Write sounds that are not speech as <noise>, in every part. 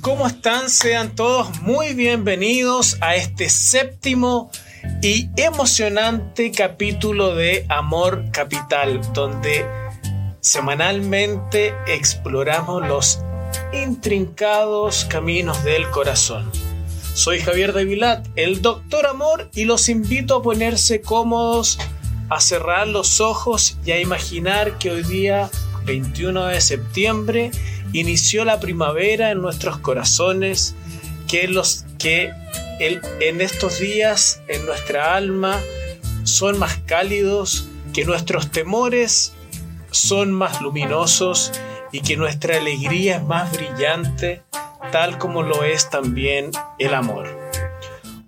¿cómo están? Sean todos muy bienvenidos a este séptimo y emocionante capítulo de Amor Capital, donde semanalmente exploramos los intrincados caminos del corazón. Soy Javier de Vilat, el Doctor Amor, y los invito a ponerse cómodos, a cerrar los ojos y a imaginar que hoy día, 21 de septiembre, inició la primavera en nuestros corazones, que, los, que en estos días en nuestra alma son más cálidos, que nuestros temores son más luminosos y que nuestra alegría es más brillante, tal como lo es también el amor.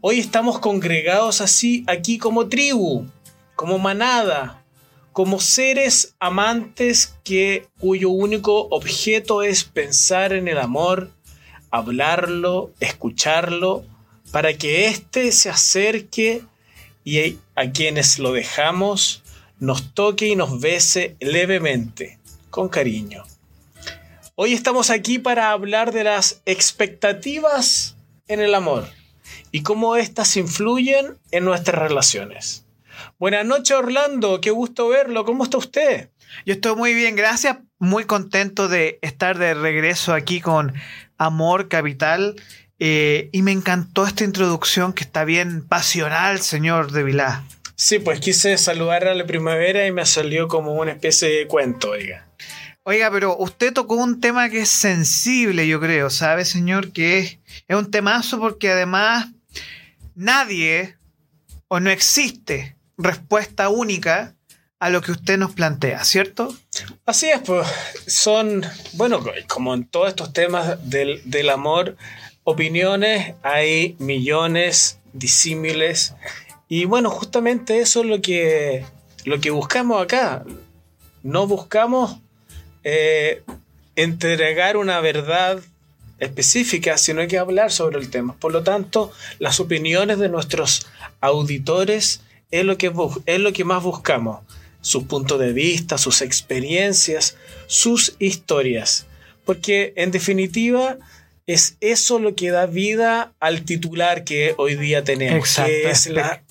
Hoy estamos congregados así aquí como tribu, como manada, como seres amantes que cuyo único objeto es pensar en el amor, hablarlo, escucharlo, para que éste se acerque y a quienes lo dejamos nos toque y nos bese levemente, con cariño. Hoy estamos aquí para hablar de las expectativas en el amor y cómo éstas influyen en nuestras relaciones. Buenas noches, Orlando. Qué gusto verlo. ¿Cómo está usted? Yo estoy muy bien, gracias. Muy contento de estar de regreso aquí con Amor Capital. Eh, y me encantó esta introducción que está bien pasional, señor de Vilá. Sí, pues quise saludar a la primavera y me salió como una especie de cuento, oiga. Oiga, pero usted tocó un tema que es sensible, yo creo, ¿sabe, señor? Que es, es un temazo porque además nadie o no existe respuesta única a lo que usted nos plantea, ¿cierto? Así es, pues son, bueno, como en todos estos temas del, amor, opiniones, hay millones disímiles. Y bueno, justamente eso es lo que, lo que buscamos acá. No buscamos eh, entregar una verdad específica, sino que hablar sobre el tema. Por lo tanto, las opiniones de nuestros auditores es lo que, es lo que más buscamos. Sus puntos de vista, sus experiencias, sus historias. Porque en definitiva es eso lo que da vida al titular que hoy día tenemos, que es la,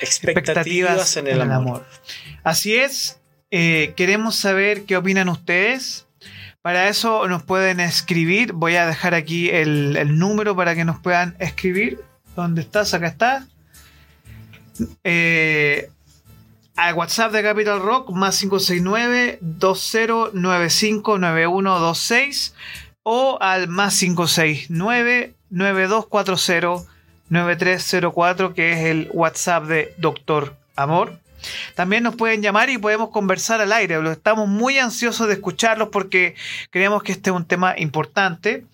expectativas, en el, amor. Así es, eh, queremos saber qué opinan ustedes. Para eso nos pueden escribir. Voy a dejar aquí el, el número para que nos puedan escribir. ¿Dónde estás? Acá está eh, al WhatsApp de Capital Rock más 569-2095-9126 o al más 569-9240-9304 que es el WhatsApp de Doctor Amor. También nos pueden llamar y podemos conversar al aire. Estamos muy ansiosos de escucharlos porque creemos que este es un tema importante.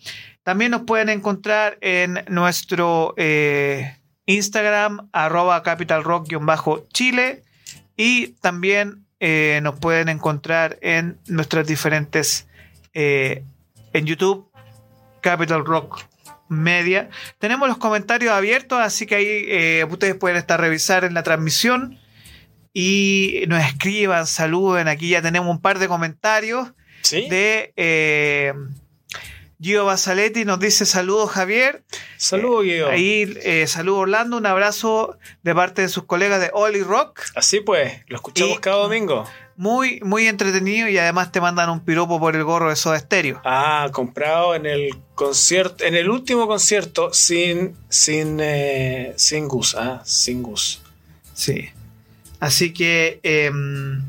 También nos pueden encontrar en nuestro eh, Instagram, arroba capitalrock-chile. Y también eh, nos pueden encontrar en nuestras diferentes, eh, en YouTube, Capital Rock Media. Tenemos los comentarios abiertos, así que ahí eh, ustedes pueden estar revisar en la transmisión y nos escriban, saluden. Aquí ya tenemos un par de comentarios de Gio Basaletti nos dice saludos Javier. Saludos eh, Gio. ahí eh, saludo Orlando, un abrazo de parte de sus colegas de Oli Rock. Así pues, lo escuchamos cada domingo. Muy, muy entretenido y además te mandan un piropo por el gorro de Soda Stereo. Ah, comprado en el concierto, en el último concierto sin, sin, eh, sin Gus, ah, sin Gus. Sí. Así que em,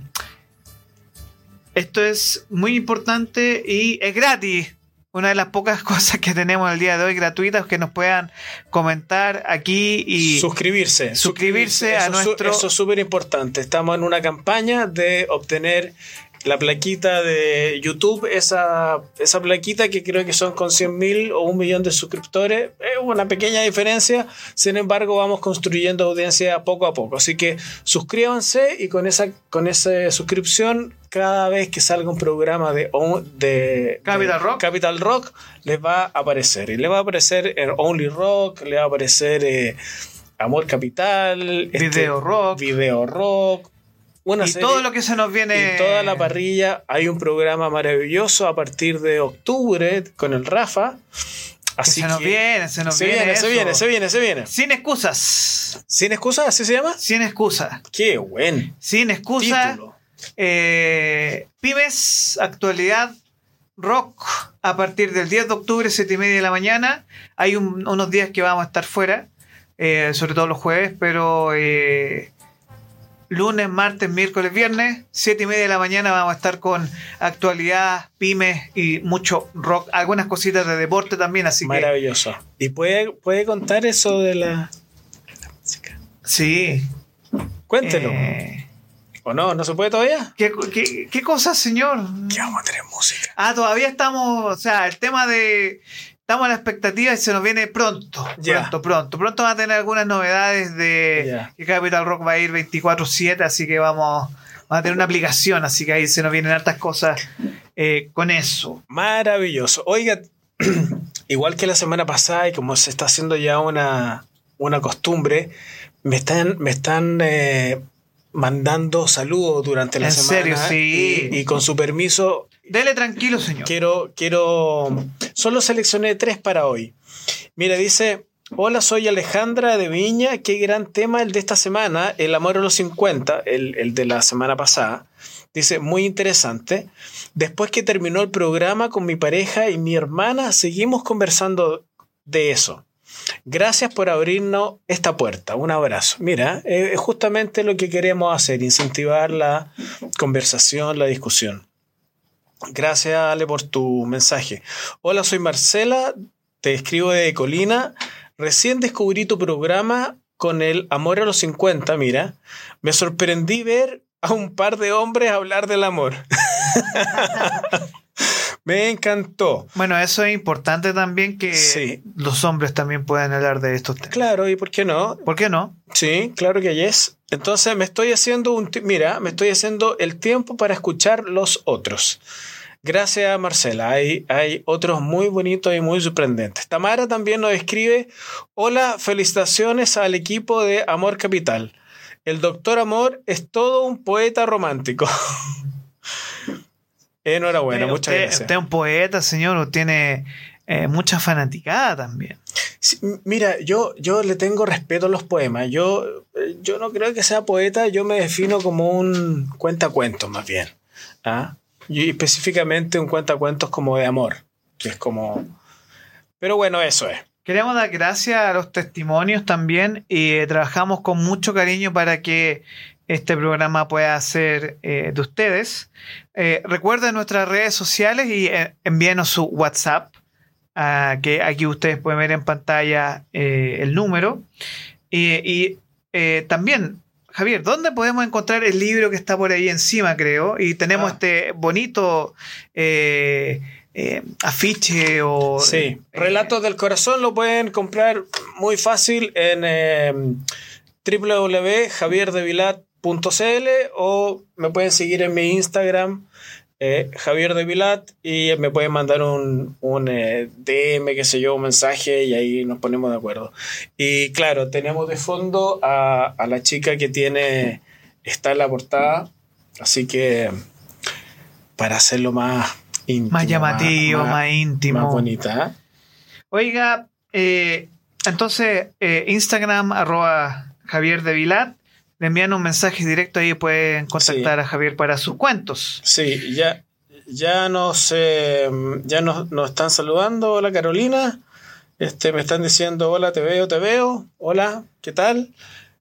esto es muy importante y es gratis una de las pocas <laughs> cosas que tenemos el día de hoy gratuitas que nos puedan comentar aquí y suscribirse. Suscribirse, a nuestro. Eso es súper importante. Estamos en una campaña de obtener la plaquita de YouTube, esa, esa plaquita que creo que son con 100 mil o un millón de suscriptores, es una pequeña diferencia, sin embargo vamos construyendo audiencia poco a poco, así que suscríbanse y con esa, con esa suscripción cada vez que salga un programa de, de, Capital, Rock. Capital Rock les va a aparecer. Y le va a aparecer en Only Rock, le va a aparecer eh, Amor Capital, este, Video Rock, Video Rock, una y serie. todo lo que se nos viene. Y toda la parrilla. Hay un programa maravilloso a partir de octubre con el Rafa. Que Así se nos que- viene, se nos se viene. viene, se viene, se viene, se viene. Sin excusas. ¿Sin excusa? ¿Así se llama? Sin excusas. Qué buen Sin excusa. título. Eh, pymes, actualidad, rock, a partir del 10 de octubre, 7 y media de la mañana. Hay un- unos días que vamos a estar fuera, eh, sobre todo los jueves, pero eh, lunes, martes, miércoles, viernes, 7 y media de la mañana vamos a estar con actualidad, pymes y mucho rock, algunas cositas de deporte también, así que Maravilloso. ¿Y puede, puede contar eso de la, la música? sí. Cuéntelo. eh, ¿O no? ¿No se puede todavía? ¿qué, qué, qué cosa, señor? Que vamos a tener música. Ah, todavía estamos, o sea, el tema de... Estamos a la expectativa y se nos viene pronto, pronto, pronto. Pronto va a tener algunas novedades de que Capital Rock va a ir 24/7, así que vamos, vamos a tener una aplicación, así que ahí se nos vienen hartas cosas eh, con eso. Maravilloso. Oiga, <clears throat> igual que la semana pasada y como se está haciendo ya una, una costumbre, me están, me están eh, mandando saludos durante la ¿En semana. serio? Sí. Y, y con su permiso, Dele tranquilo, señor. quiero, quiero. Solo seleccioné tres para hoy. Mira, dice. Hola, soy Alejandra de Viña. Qué gran tema el de esta semana, El amor a los 50, el, el de la semana pasada. Dice, muy interesante. Después que terminó el programa con mi pareja y mi hermana, seguimos conversando de eso. Gracias por abrirnos esta puerta. Un abrazo. Mira, eh, es justamente lo que queremos hacer, incentivar la conversación, la discusión. Gracias, Ale, por tu mensaje. Hola, soy Marcela, te escribo de Colina. Recién descubrí tu programa con el Amor a los 50, mira. Me sorprendí ver a un par de hombres hablar del amor. <laughs> Me encantó. Bueno, eso es importante también que Sí. los hombres también puedan hablar de estos temas. Claro, ¿y por qué no? ¿Por qué no? Sí, claro que yes. Entonces me estoy haciendo un... Mira, me estoy haciendo el tiempo para escuchar los otros. Gracias, Marcela. Hay, hay otros muy bonitos y muy sorprendentes. Tamara también nos escribe, hola, felicitaciones al equipo de Amor Capital. El doctor Amor es todo un poeta romántico. <laughs> Enhorabuena, Eh, muchas usted, gracias. Usted es un poeta, señor, tiene eh, mucha fanaticada también. Sí, mira, yo, yo le tengo respeto a los poemas. Yo, eh, yo no creo que sea poeta, yo me defino como un cuentacuentos más bien. ¿ah? Y específicamente un cuentacuentos como de amor, que es como... Pero bueno, eso es. Queremos dar gracias a los testimonios también y eh, trabajamos con mucho cariño para que este programa pueda ser eh, de ustedes. Eh, recuerden nuestras redes sociales y envíenos su WhatsApp, que aquí ustedes pueden ver en pantalla eh, el número. Y, eh, también, Javier, ¿dónde podemos encontrar el libro que está por ahí encima, creo? Y tenemos Ah. este bonito eh, eh, afiche o... Sí, eh, Relatos del Corazón lo pueden comprar muy fácil en eh, www.javierdevilat.cl o me pueden seguir en mi Instagram, eh, Javier de Vilat, y me pueden mandar un, un eh, DM, qué sé yo, un mensaje y ahí nos ponemos de acuerdo. Y claro, tenemos de fondo a, a la chica que tiene, está en la portada, así que para hacerlo más íntimo, más llamativo, más, íntimo. más bonita. ¿eh? Oiga, eh, entonces Instagram arroba Javier de Vilat, le envían un mensaje directo ahí pueden contactar Sí. a Javier para sus cuentos. Sí, ya, ya nos, eh, ya nos, nos están saludando. Hola Carolina. Este, me están diciendo, hola, te veo, te veo. Hola, ¿qué tal?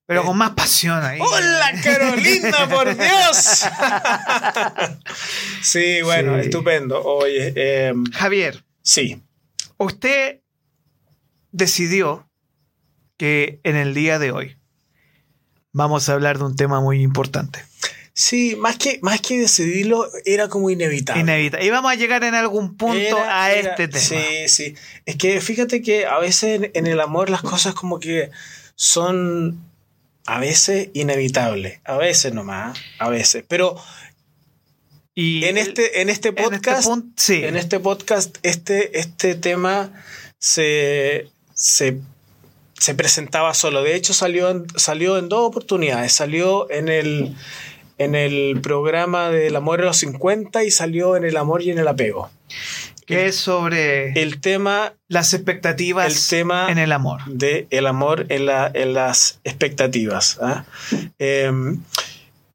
Pero Eh, con más pasión ahí. ¡Hola Carolina, por <laughs> Dios! <laughs> sí, bueno, Sí. estupendo. Oye, eh, Javier, sí, usted decidió que en el día de hoy vamos a hablar de un tema muy importante. sí, más que, más que decidirlo, era como inevitable. Inevitable. Y vamos a llegar en algún punto Era- a era- este tema. Sí, sí. Es que fíjate que a veces en, en el amor las cosas como que son a veces inevitables. A veces nomás, a veces. Pero Y en este, en este en este podcast, punto, sí. en este podcast, este, este tema se, se, se presentaba solo. De hecho, salió en, salió en dos oportunidades. Salió en el en el programa del amor a los 50 y salió en el amor y en el apego. Que es sobre el tema las expectativas el tema en el amor. De el amor en, la, en las expectativas. ¿ah? Em,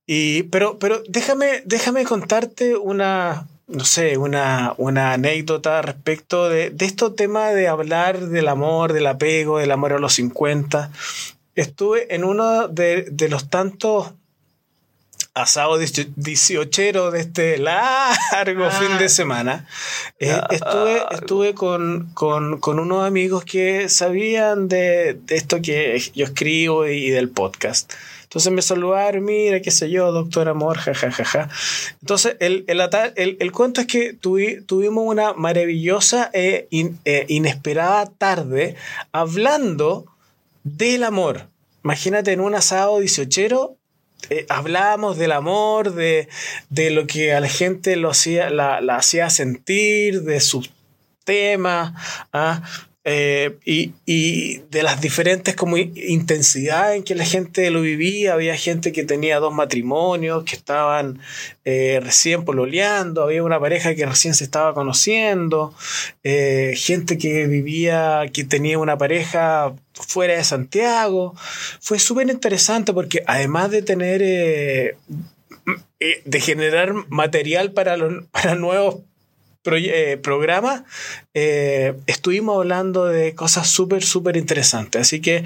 y, pero, pero déjame, déjame contarte una, no sé, una, una anécdota respecto de, de este tema de hablar del amor, del apego, del amor a los 50. Estuve en uno de, de los tantos asado 18 de este largo ah. fin de semana, eh, estuve, estuve con, con, con, unos amigos que sabían de, de, esto que yo escribo y, del podcast. Entonces me saludaron, mira, qué sé yo, doctor Amor, jajajaja. Ja, ja, ja. Entonces, el, el, el, el, cuento es que tuvimos una maravillosa e inesperada tarde hablando del amor. Imagínate en un asado 18 eh, hablábamos del amor, de, lo que a la gente lo hacía, la, hacía sentir, de sus temas, ¿ah? Eh, y, de las diferentes como intensidades en que la gente lo vivía. Había gente que tenía dos matrimonios, que estaban eh, recién pololeando, había una pareja que recién se estaba conociendo, eh, gente que vivía, que tenía una pareja fuera de Santiago. Fue súper interesante porque además de tener... de generar material para, los, <laughs> para nuevos eh, programa, eh, estuvimos hablando de cosas súper, súper interesantes. Así que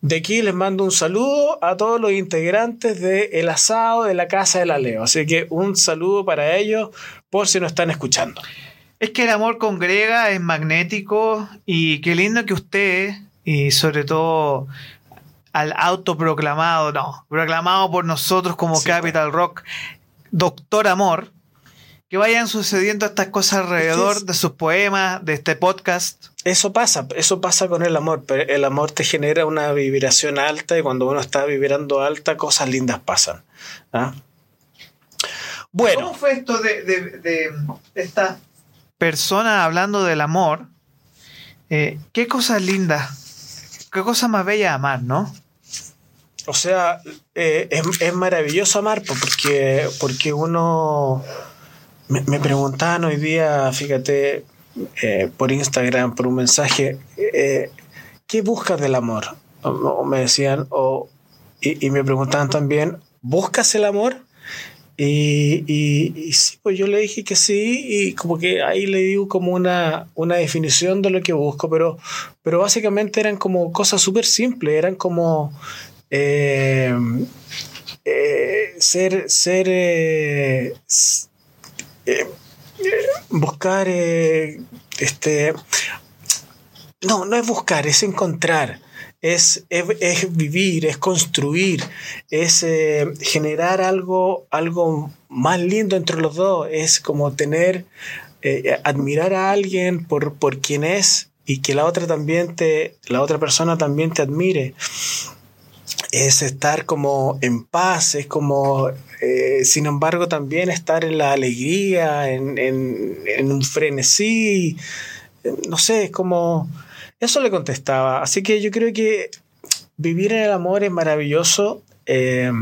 de aquí les mando un saludo a todos los integrantes del el asado de la Casa de la Leo. Así que un saludo para ellos por si nos están escuchando. Es que el amor congrega, es magnético y qué lindo que usted, y sobre todo al autoproclamado, no, proclamado por nosotros como Capital Rock, Doctor Amor, que vayan sucediendo estas cosas alrededor de sus poemas, de este podcast. Eso pasa, eso pasa con el amor. El amor te genera una vibración alta y cuando uno está vibrando alta, cosas lindas pasan. ¿ah? Bueno. ¿Cómo fue esto de, esta persona hablando del amor? Eh, ¿Qué cosas lindas? ¿Qué cosa más bella amar, no? O sea, eh, es, es, maravilloso amar porque, porque uno me, preguntaban hoy día, fíjate, eh, por Instagram, por un mensaje, eh, ¿qué buscas del amor? Me decían, o, y, me preguntaban también, ¿buscas el amor? Y, y, sí, pues yo le dije que sí, y como que ahí le digo como una, una definición de lo que busco, pero, pero básicamente eran como cosas súper simples, eran como eh, ser, ser eh, buscar, eh, este, no, no es buscar, es encontrar. Es, es, vivir, es construir, es eh, generar algo, algo más lindo entre los dos, es como tener, admirar a alguien por, por quien es y que la otra también te, la otra persona también te admire es estar como en paz, es como, eh, sin embargo, también estar en la alegría, en, en, un frenesí, no sé, es como, eso le contestaba. Así que yo creo que vivir en el amor es maravilloso eh,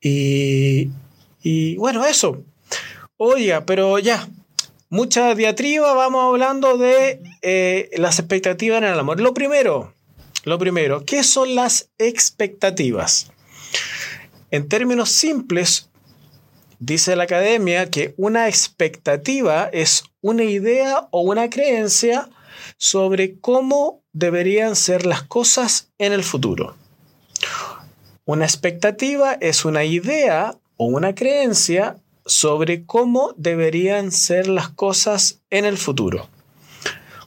y, y bueno, eso. Oiga, pero ya, mucha diatriba, vamos hablando de eh, las expectativas en el amor. Lo primero, lo primero, ¿qué son las expectativas? En términos simples, dice la academia que una expectativa es una idea o una creencia sobre cómo deberían ser las cosas en el futuro. Una expectativa es una idea o una creencia sobre cómo deberían ser las cosas en el futuro.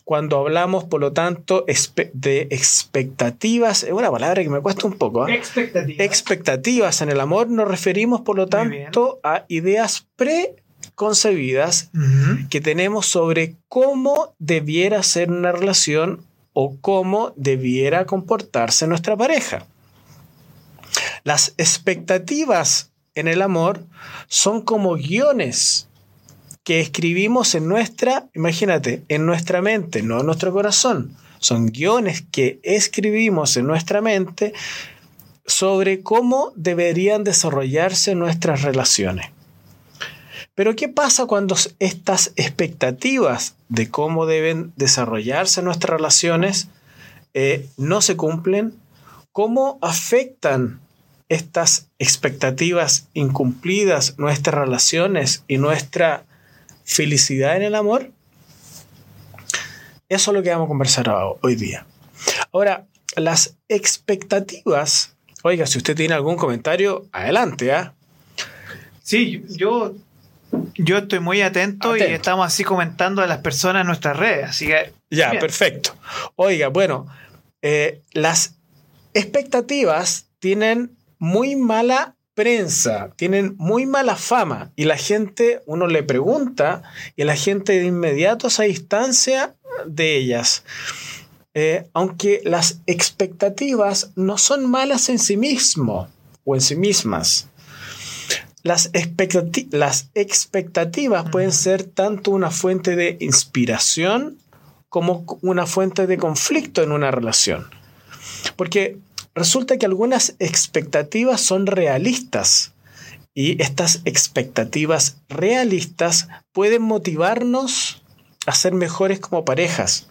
Cuando hablamos, por lo tanto, de expectativas, es una palabra que me cuesta un poco. ¿eh? Expectativas. Expectativas en el amor nos referimos, por lo tanto, a ideas preconcebidas que tenemos sobre cómo debiera ser una relación o cómo debiera comportarse nuestra pareja. Las expectativas en el amor son como guiones que escribimos en nuestra, imagínate, en nuestra mente, no en nuestro corazón. Son guiones que escribimos en nuestra mente sobre cómo deberían desarrollarse nuestras relaciones. Pero ¿qué pasa cuando estas expectativas de cómo deben desarrollarse nuestras relaciones eh, no se cumplen? ¿Cómo afectan estas expectativas incumplidas nuestras relaciones y nuestra felicidad en el amor? Eso es lo que vamos a conversar hoy día. Ahora, las expectativas, oiga, si usted tiene algún comentario, adelante, ¿ah? Sí, yo, yo estoy muy atento, y estamos así comentando a las personas en nuestras redes, así que... Ya, perfecto. Oiga, bueno, eh, las expectativas tienen muy mala prensa, tienen muy mala fama y la gente, uno le pregunta y la gente de inmediato se distancia de ellas. Eh, aunque las expectativas no son malas en sí mismo o en sí mismas. Las, las expectativas pueden ser tanto una fuente de inspiración como una fuente de conflicto en una relación. Porque resulta que algunas expectativas son realistas y estas expectativas realistas pueden motivarnos a ser mejores como parejas,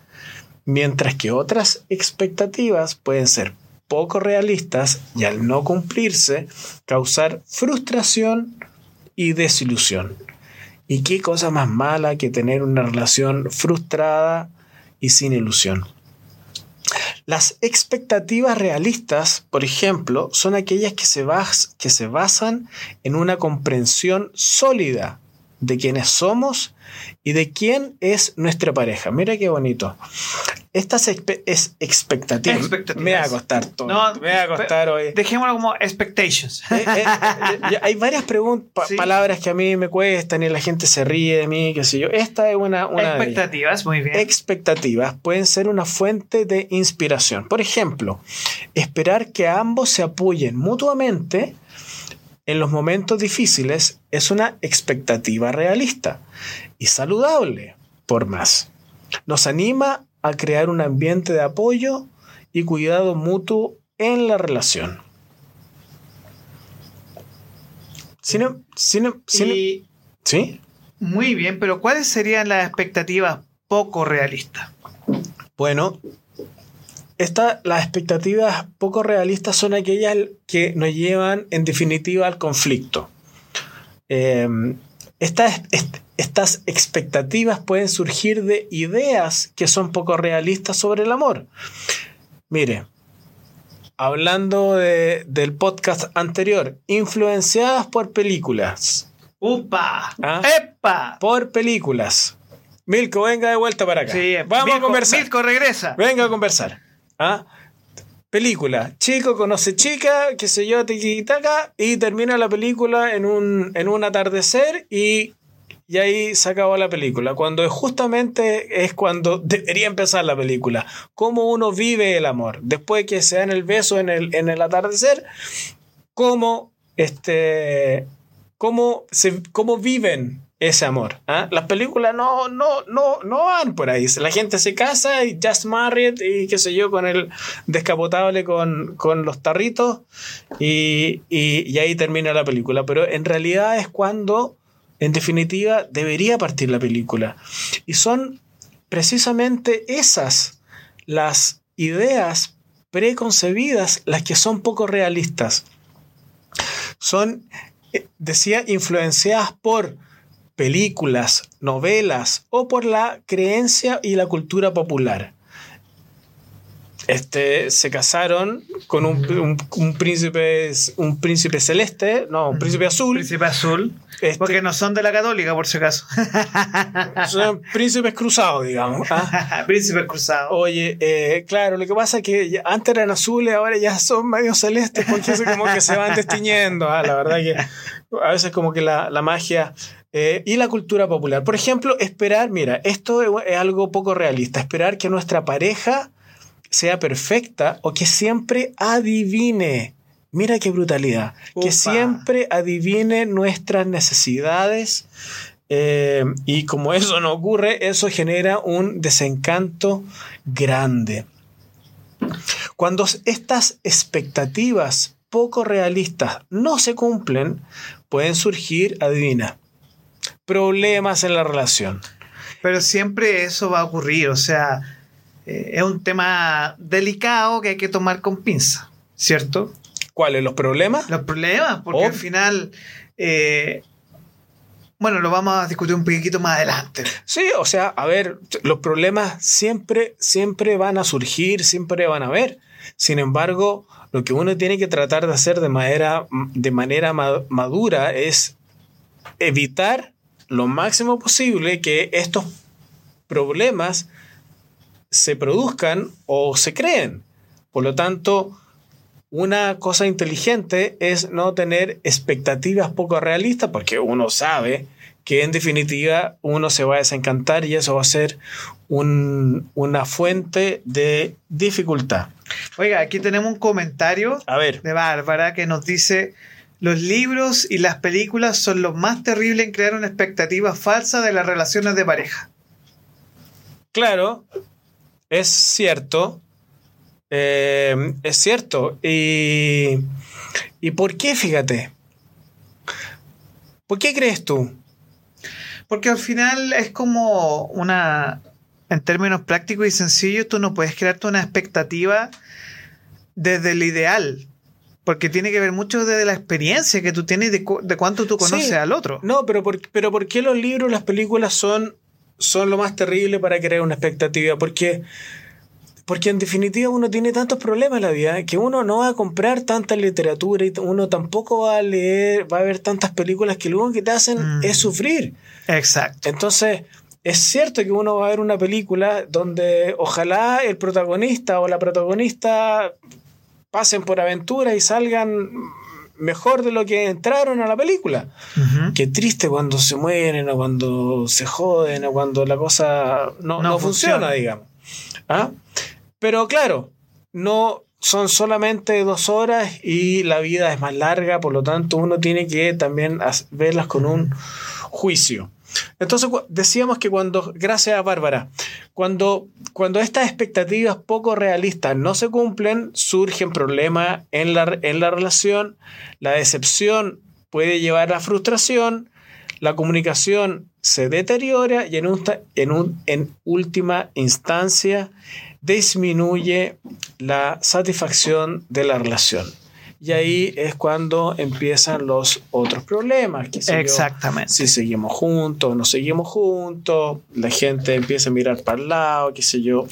mientras que otras expectativas pueden ser poco realistas y al no cumplirse causar frustración y desilusión. ¿Y qué cosa más mala que tener una relación frustrada y sin ilusión? Las expectativas realistas, por ejemplo, son aquellas que se, que se basan en una comprensión sólida de quiénes somos y de quién es nuestra pareja. Mira qué bonito. Estas es expectativas. Me va a costar todo. No, me va a costar hoy. Dejémoslo como expectations. Eh, eh, eh, hay varias preguntas, palabras que a mí me cuestan y la gente se ríe de mí, qué sé yo. Esta es una... una expectativas, muy bien. Expectativas pueden ser una fuente de inspiración. Por ejemplo, esperar que ambos se apoyen mutuamente en los momentos difíciles es una expectativa realista y saludable, por más. Nos anima a crear un ambiente de apoyo y cuidado mutuo en la relación. ¿Sí? Muy bien, pero ¿cuáles serían las expectativas poco realistas? Bueno, las expectativas poco realistas son aquellas que nos llevan en definitiva al conflicto. Eh, estas, estas expectativas pueden surgir de ideas que son poco realistas sobre el amor. Mire, hablando del podcast anterior, influenciadas por películas. ¡Upa! ¿Ah? ¡Epa! Por películas. Milko, venga de vuelta para acá. Sí, Vamos a conversar. Milko regresa. Venga a conversar. ¿Ah? Película. Chico conoce chica, qué sé yo, tiquitaca, y termina la película en un, en un atardecer y, y ahí se acabó la película. Cuando justamente es cuando debería empezar la película. Cómo uno vive el amor. Después que se dan el beso en el, en el atardecer, cómo, este, cómo, se, cómo viven ese amor. ¿ah? Las películas no, no, no, no van por ahí. La gente se casa y just married y qué sé yo, con el descapotable con, los tarritos y, y, ahí termina la película. Pero en realidad es cuando, en definitiva, debería partir la película. Y son precisamente esas las ideas preconcebidas las que son poco realistas. Son, eh, decía, influenciadas por películas, novelas o por la creencia y la cultura popular. Este, se casaron con un, príncipe un príncipe celeste, no, un príncipe azul. Príncipe azul. Este, porque no son de la católica, por si acaso. <laughs> Son príncipes cruzados, digamos. ¿ah? <laughs> príncipes cruzados. Oye, eh, claro, lo que pasa es que antes eran azules, ahora ya son medio celestes, porque como que se van destiñendo. ¿ah? La verdad que a veces como que la, la magia eh, y la cultura popular. Por ejemplo, esperar, mira, esto es algo poco realista, esperar que nuestra pareja sea perfecta o que siempre adivine. Mira qué brutalidad. Que siempre adivine nuestras necesidades. Eh, y como eso no ocurre, eso genera un desencanto grande. Cuando estas expectativas poco realistas no se cumplen, pueden surgir, adivina, problemas en la relación. Pero siempre eso va a ocurrir, o sea, eh, es un tema delicado que hay que tomar con pinza, ¿cierto? ¿Cuáles? ¿Los problemas? Los problemas, porque Oh. al final, eh, bueno, lo vamos a discutir un poquito más adelante. Sí, o sea, a ver, los problemas siempre, siempre van a surgir, siempre van a haber. Sin embargo, lo que uno tiene que tratar de hacer de manera, de manera ma- madura es evitar lo máximo posible que estos problemas se produzcan o se creen. Por lo tanto, una cosa inteligente es no tener expectativas poco realistas porque uno sabe que en definitiva uno se va a desencantar y eso va a ser un- una fuente de dificultad. Oiga, aquí tenemos un comentario A ver, de Bárbara que nos dice, los libros y las películas son lo más terrible en crear una expectativa falsa de las relaciones de pareja. claro, es cierto, eh, es cierto. Y, ¿Y por qué? Fíjate. ¿Por qué crees tú? Porque al final es como una, en términos prácticos y sencillos, tú no puedes crearte una expectativa desde el ideal. Porque tiene que ver mucho desde la experiencia que tú tienes de, cu- de cuánto tú conoces Sí. al otro. No, pero por, pero ¿por qué los libros, las películas son, son lo más terrible para crear una expectativa? Porque, porque en definitiva uno tiene tantos problemas en la vida que uno no va a comprar tanta literatura y uno tampoco va a leer, va a ver tantas películas que lo único que te hacen Mm. es sufrir. Exacto. Entonces, es cierto que uno va a ver una película donde ojalá el protagonista o la protagonista pasen por aventura y salgan mejor de lo que entraron a la película. Qué triste cuando se mueren o cuando se joden o cuando la cosa no, No no funciona, funciona. digamos. ¿Ah? Pero claro, no son solamente dos horas y la vida es más larga, por lo tanto uno tiene que también as- verlas con un juicio. Entonces decíamos que cuando, gracias a Bárbara, cuando, cuando estas expectativas poco realistas no se cumplen, surgen problemas en la, en la relación, la decepción puede llevar a frustración, la comunicación se deteriora y en, un en, un- en última instancia disminuye la satisfacción de la relación. Y ahí es cuando empiezan los otros problemas. yo, Exactamente. si seguimos juntos, no seguimos juntos, la gente empieza a mirar para el lado, qué sé yo.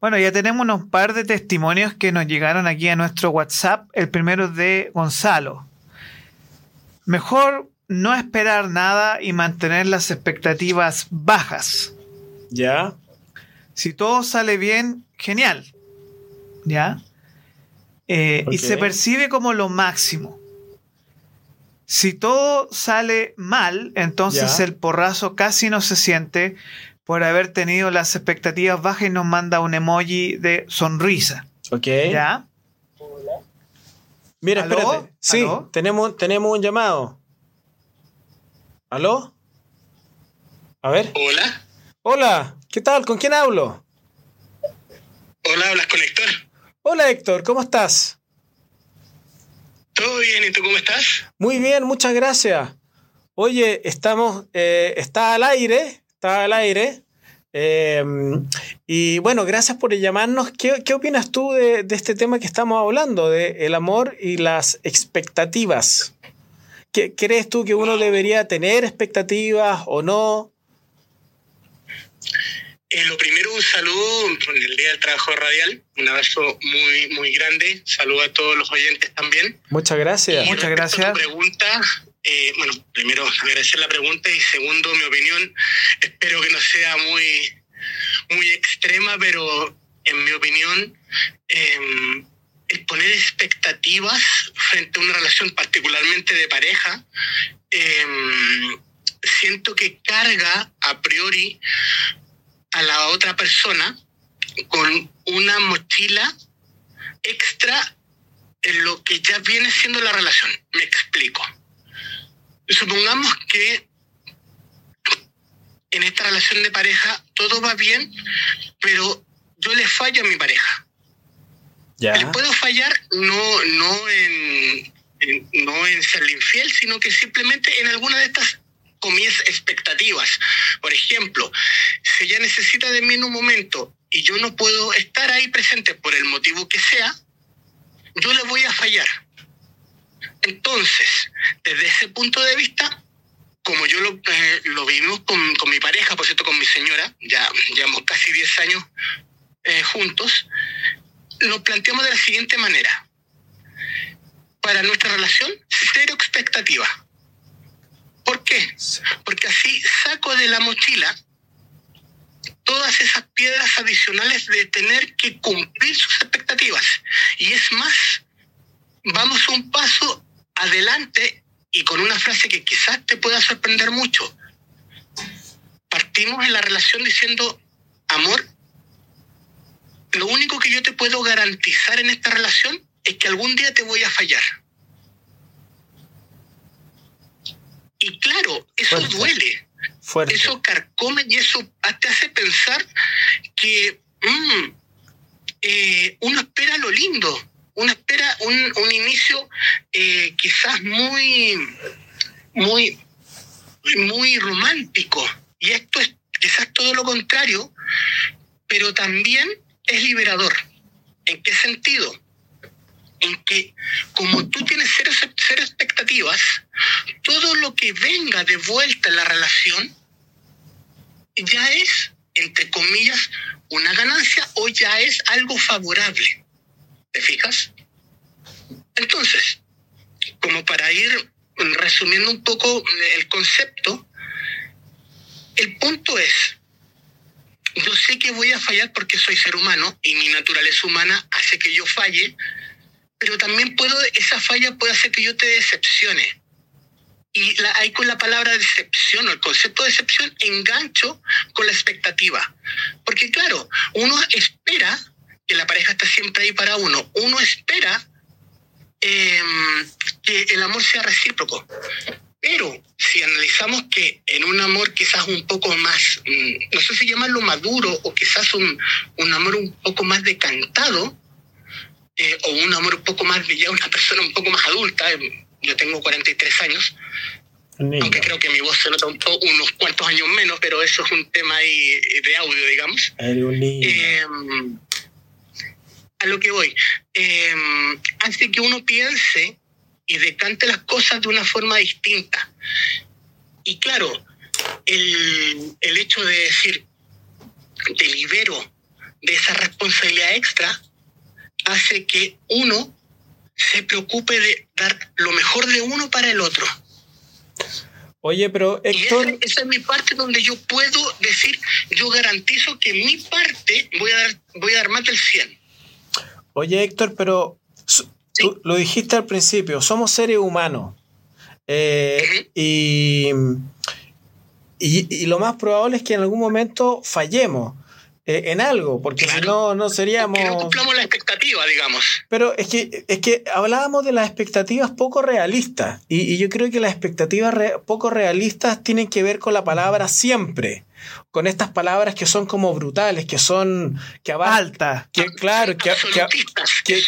Bueno, ya tenemos unos par de testimonios que nos llegaron aquí a nuestro WhatsApp. El primero de Gonzalo. Mejor no esperar nada y mantener las expectativas bajas. ¿Ya? Si todo sale bien, genial. ¿Ya? Eh, Y se percibe como lo máximo. Si todo sale mal, entonces Ya. el porrazo casi no se siente por haber tenido las expectativas bajas y nos manda un emoji de sonrisa. Ok. ¿Ya? Mira, ¿Aló? espérate. Sí, ¿Aló? Tenemos, tenemos un llamado. ¿Aló? A ver. Hola, Hola, ¿qué tal? ¿Con quién hablo? hola, hablas con Héctor. Hola Héctor, ¿cómo estás? ¿Todo bien? ¿Y tú cómo estás? Muy bien, muchas gracias. Oye, estamos, eh, está al aire, está al aire. Eh, y bueno, gracias por llamarnos. ¿Qué, qué opinas tú de, de este tema que estamos hablando, de el amor y las expectativas? ¿Qué, ¿Crees tú que uno debería tener expectativas o no? Eh, lo primero, un saludo en el Día del Trabajo Radial. Un abrazo muy, muy grande. Saludo a todos los oyentes también. Muchas gracias. Y Muchas gracias. tu pregunta, eh, bueno, primero agradecer la pregunta y segundo, mi opinión. Espero que no sea muy, muy extrema, pero en mi opinión, eh, el poner expectativas frente a una relación particularmente de pareja, eh, siento que carga a priori a la otra persona con una mochila extra en lo que ya viene siendo la relación. Me explico. Supongamos que en esta relación de pareja todo va bien, pero yo le fallo a mi pareja. Ya. Puedo fallar no, no, en, no en serle infiel, sino que simplemente en alguna de estas comillas expectativas. Por ejemplo, si ella necesita de mí en un momento y yo no puedo estar ahí presente por el motivo que sea, yo le voy a fallar. Entonces, desde ese punto de vista, como yo lo, eh, lo vivimos con, con, mi pareja, por cierto, con mi señora, ya llevamos casi 10 años eh, juntos, lo planteamos de la siguiente manera. Para nuestra relación, cero expectativa. ¿Por qué? Porque así saco de la mochila todas esas piedras adicionales de tener que cumplir sus expectativas. Y es más, vamos un paso adelante y con una frase que quizás te pueda sorprender mucho. Partimos en la relación diciendo, amor, lo único que yo te puedo garantizar en esta relación es que algún día te voy a fallar. Y claro, eso duele. Eso carcome y eso te hace pensar que mm, eh, uno espera lo lindo, uno espera un, un inicio eh, quizás muy, muy, muy romántico. Y esto es quizás todo lo contrario, pero también es liberador. ¿En qué sentido? En que como tú tienes cero, cero expectativas, todo lo que venga de vuelta en la relación ya es, entre comillas, una ganancia o ya es algo favorable. ¿Te fijas? Entonces, como para ir resumiendo un poco el concepto, el punto es, yo sé que voy a fallar porque soy ser humano y mi naturaleza humana hace que yo falle, pero también puedo, esa falla puede hacer que yo te decepcione. Y ahí con la palabra decepción o el concepto de decepción engancho con la expectativa. Porque claro, uno espera que la pareja esté siempre ahí para uno. Uno espera em, que el amor sea recíproco. Pero si analizamos que en un amor quizás un poco más, mm, no sé si llamarlo maduro o quizás un, un amor un poco más decantado, eh, o un amor un poco más de ya una persona un poco más adulta, em, yo tengo 43 años, aunque creo que mi voz se nota un poco, unos cuantos años menos, pero eso es un tema ahí de audio, digamos. Eh, a lo que voy. Eh, hace que uno piense y decante las cosas de una forma distinta. Y claro, el, el hecho de decir, te libero de esa responsabilidad extra, hace que uno se preocupe de dar lo mejor de uno para el otro. Oye, pero Héctor... esa, es mi parte donde yo puedo decir, yo garantizo que mi parte voy a dar, voy a dar más del 100. Oye, Héctor, pero tú lo dijiste al principio, somos seres humanos. Eh, y, y, lo más probable es que en algún momento fallemos. Eh, en algo, porque si no, no seríamos... no cumplamos la expectativa, digamos. Pero es que, es que hablábamos de las expectativas poco realistas, y, yo creo que las expectativas poco realistas tienen que ver con la palabra siempre, con estas palabras que son como brutales, que son... que Altas. Que, claro, que, que,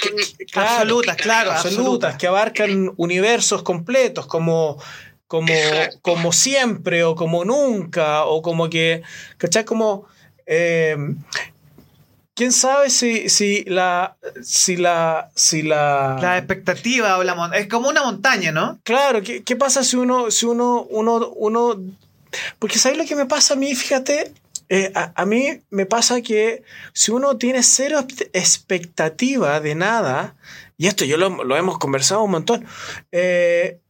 claro, absolutas, claro, absolutas, que abarcan universos completos, como como, como siempre o como nunca o como que, ¿cachai? Como eh, ¿Quién sabe si, si la. si la. si la. La expectativa o la es como una montaña, ¿no? Claro, ¿qué, qué pasa si uno. si uno. uno. uno. Porque ¿sabes lo que me pasa a mí? Fíjate. Eh, a, mí me pasa que si uno tiene cero expectativa de nada, y esto yo lo, lo hemos conversado un montón, eh,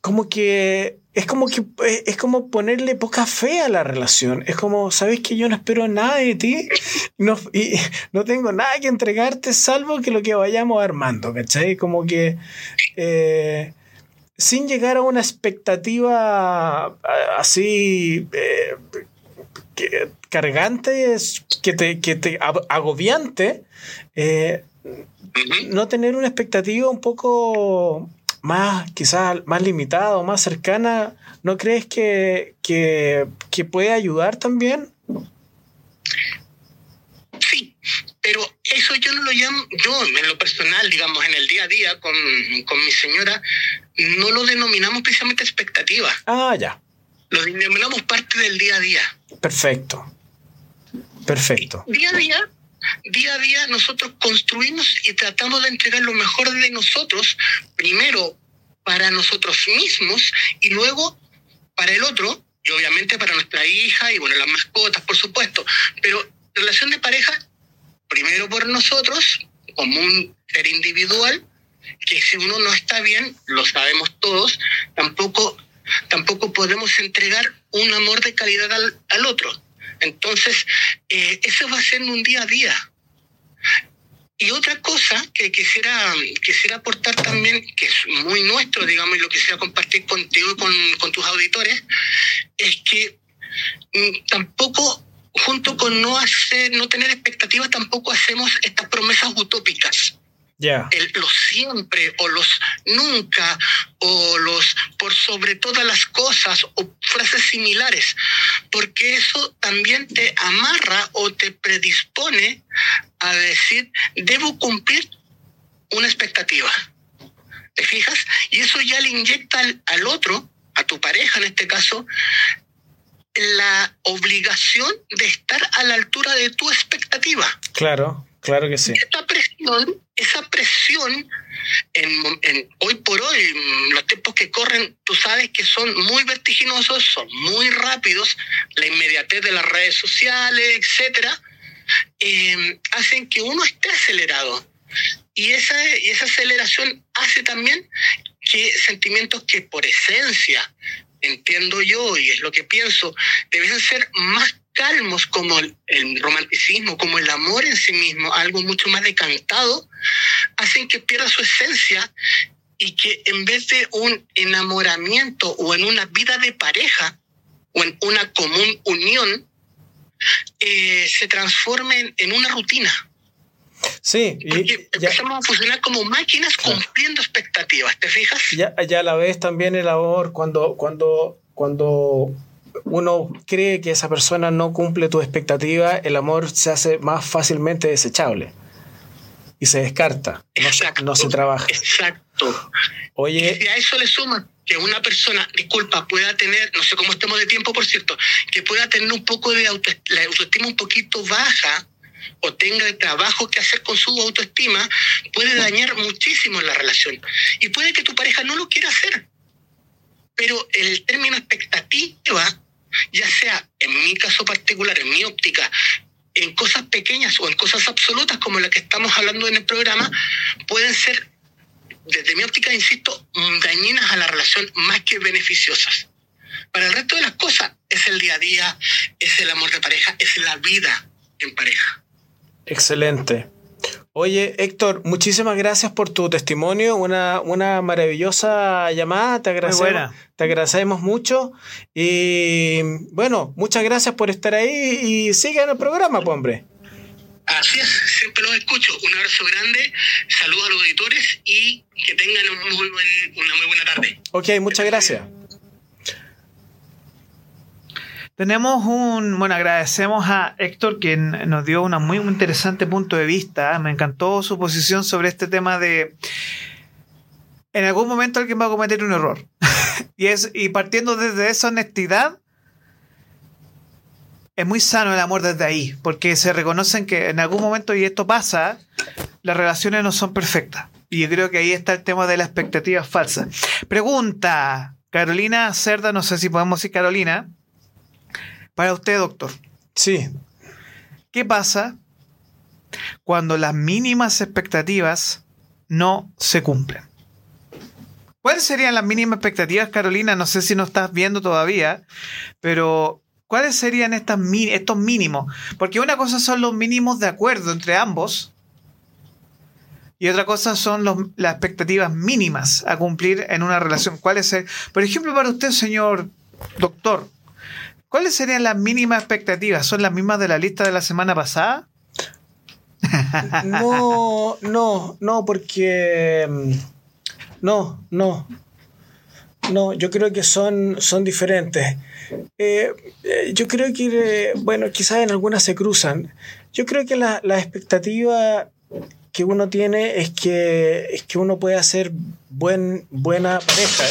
como que es como que eh, es como ponerle poca fe a la relación. Es como, sabes que yo no espero nada de ti <laughs> no, y <laughs> no tengo nada que entregarte salvo que lo que vayamos armando, ¿cachai? Como que eh, sin llegar a una expectativa así eh, cargante, que te, que te agobiante, no tener una expectativa un poco más, quizás más limitada o más cercana, ¿no crees que, que, puede ayudar también? Pero eso yo no lo llamo, yo en lo personal, digamos, en el día a día con, con mi señora, no lo denominamos precisamente expectativa. Ah, ya. Lo denominamos parte del día a día. Perfecto. Perfecto. Día a día, día a día nosotros construimos y tratamos de entregar lo mejor de nosotros, primero para nosotros mismos y luego para el otro, y obviamente para nuestra hija y bueno, las mascotas, por supuesto. Pero relación de pareja, primero por nosotros, como un ser individual, que si uno no está bien, lo sabemos todos, tampoco, tampoco podemos entregar un amor de calidad al, al otro. Entonces, eh, eso va a ser un día a día. Y otra cosa que quisiera, quisiera aportar también, que es muy nuestro, digamos, y lo quisiera compartir contigo y con, con tus auditores, es que mm, tampoco, junto con no hacer, no tener expectativas, tampoco hacemos estas promesas utópicas. El, los siempre o los nunca o los por sobre todas las cosas o frases similares, porque eso también te amarra o te predispone a decir, debo cumplir una expectativa. ¿Te fijas? Y eso ya le inyecta al, al otro, a tu pareja en este caso, la obligación de estar a la altura de tu expectativa. Claro, claro que sí. Esta presión, esa presión, en, en, hoy por hoy, los tiempos que corren, tú sabes que son muy vertiginosos, son muy rápidos, la inmediatez de las redes sociales, etcétera, eh, hacen que uno esté acelerado. Y esa, y esa aceleración hace también que sentimientos que por esencia, entiendo yo y es lo que pienso, deben ser más calmos como el, romanticismo, como el amor en sí mismo, algo mucho más decantado, hacen que pierda su esencia y que en vez de un enamoramiento o en una vida de pareja o en una común unión, eh, se transformen en una rutina. Sí, y empezamos ya, a funcionar como máquinas claro. cumpliendo expectativas, ¿te fijas? Ya, ya a la vez también el amor, cuando, cuando, cuando uno cree que esa persona no cumple tu expectativa, el amor se hace más fácilmente desechable y se descarta, exacto, no, no se trabaja. Exacto. Oye, y a eso le suma que una persona, disculpa, pueda tener, no sé cómo estemos de tiempo, por cierto, que pueda tener un poco de autoestima, la autoestima un poquito baja o tenga trabajo que hacer con su autoestima, puede dañar muchísimo la relación. Y puede que tu pareja no lo quiera hacer. Pero el término expectativa, ya sea en mi caso particular, en mi óptica, en cosas pequeñas o en cosas absolutas como la que estamos hablando en el programa, pueden ser desde mi óptica, insisto, dañinas a la relación más que beneficiosas. Para el resto de las cosas, es el día a día, es el amor de pareja, es la vida en pareja. Excelente. Oye, Héctor, muchísimas gracias por tu testimonio, una, una maravillosa llamada, te agradecemos, te agradecemos mucho y bueno, muchas gracias por estar ahí y sigan el programa, pues, hombre. Así es, siempre los escucho. Un abrazo grande, saludos a los auditores y que tengan un muy buen, una muy buena tarde. Ok, muchas gracias. Tenemos un, bueno, agradecemos a Héctor que nos dio un muy interesante punto de vista. Me encantó su posición sobre este tema de en algún momento alguien va a cometer un error. <laughs> y es y partiendo desde esa honestidad es muy sano el amor desde ahí, porque se reconocen que en algún momento, y esto pasa, las relaciones no son perfectas. Y yo creo que ahí está el tema de las expectativas falsas. Pregunta, Carolina Cerda, no sé si podemos decir Carolina. Para usted, doctor. Sí. ¿Qué pasa cuando las mínimas expectativas no se cumplen? ¿Cuáles serían las mínimas expectativas, Carolina? No sé si nos estás viendo todavía, pero ¿Cuáles serían estas, estos mínimos? Porque una cosa son los mínimos de acuerdo entre ambos y otra cosa son los, las expectativas mínimas a cumplir en una relación. ¿Cuáles ser? Por ejemplo, para usted, señor doctor, ¿cuáles serían las mínimas expectativas? ¿Son las mismas de la lista de la semana pasada? No, no, no, porque... No, no. no, yo creo que son, son diferentes. Eh, eh, yo creo que, bueno, quizás en algunas se cruzan. Yo creo que la, la expectativa que uno tiene es que, es que uno puede hacer buen, buena pareja.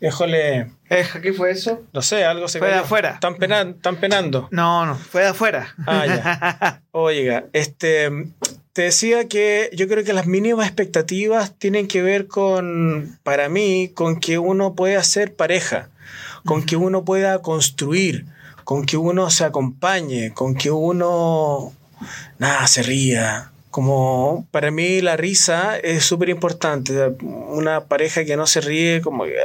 Híjole, Eh, ¿Qué fue eso? no sé, algo se Fue de afuera. Están, penan- están penando. No, no, fue de afuera. Ah, ya. <laughs> Oiga, este, te decía que yo creo que las mínimas expectativas tienen que ver con, para mí, con que uno puede hacer pareja, con que uno pueda construir, con que uno se acompañe, con que uno, nada, se ría. Como para mí la risa es súper importante. Una pareja que no se ríe, como que...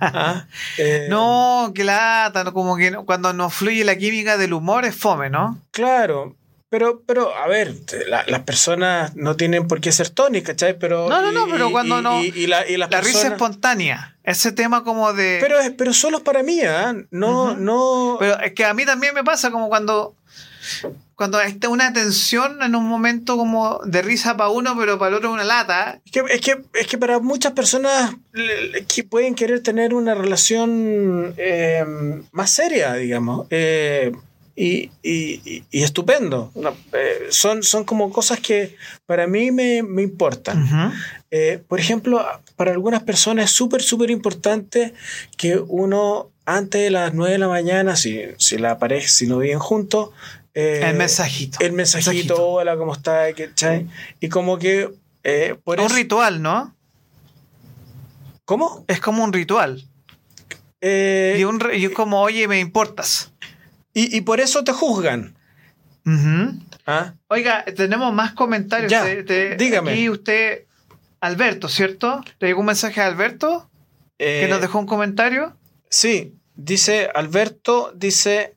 ah, <laughs> eh, No, que lata, como que cuando no fluye la química del humor es fome, ¿no? Claro, pero, pero a ver, la- las personas no tienen por qué ser Tony, ¿cachai? Pero, No, no, no, pero cuando y- no- Y, la, y las La risa personas- espontánea. Ese tema como de... Pero, es- pero solo es para mí, ¿ah? No, no. Pero es que a mí también me pasa como cuando cuando hay una tensión en un momento como de risa para uno, pero para el otro una lata. Es que, es, que, es que para muchas personas que pueden querer tener una relación eh, más seria, digamos, eh, y, y- estupendo. No, eh, son, son como cosas que para mí me, me importan. Eh, por ejemplo, para algunas personas es súper, súper importante que uno antes de las 9 de la mañana, si, si la pareja, si no viven juntos, eh, el mensajito. el mensajito, Mensajito. hola, ¿cómo estás? Y como que... eh, por un eso- ritual, ¿no? ¿Cómo? Es como un ritual. Eh, Y, un, y es como, oye, me importas. y, y por eso te juzgan. ¿ah? Oiga, tenemos más comentarios. Ya, Te- te- dígame. Aquí usted, Alberto, ¿cierto? ¿Le llegó un mensaje a Alberto que nos dejó un comentario? Sí, dice Alberto, dice,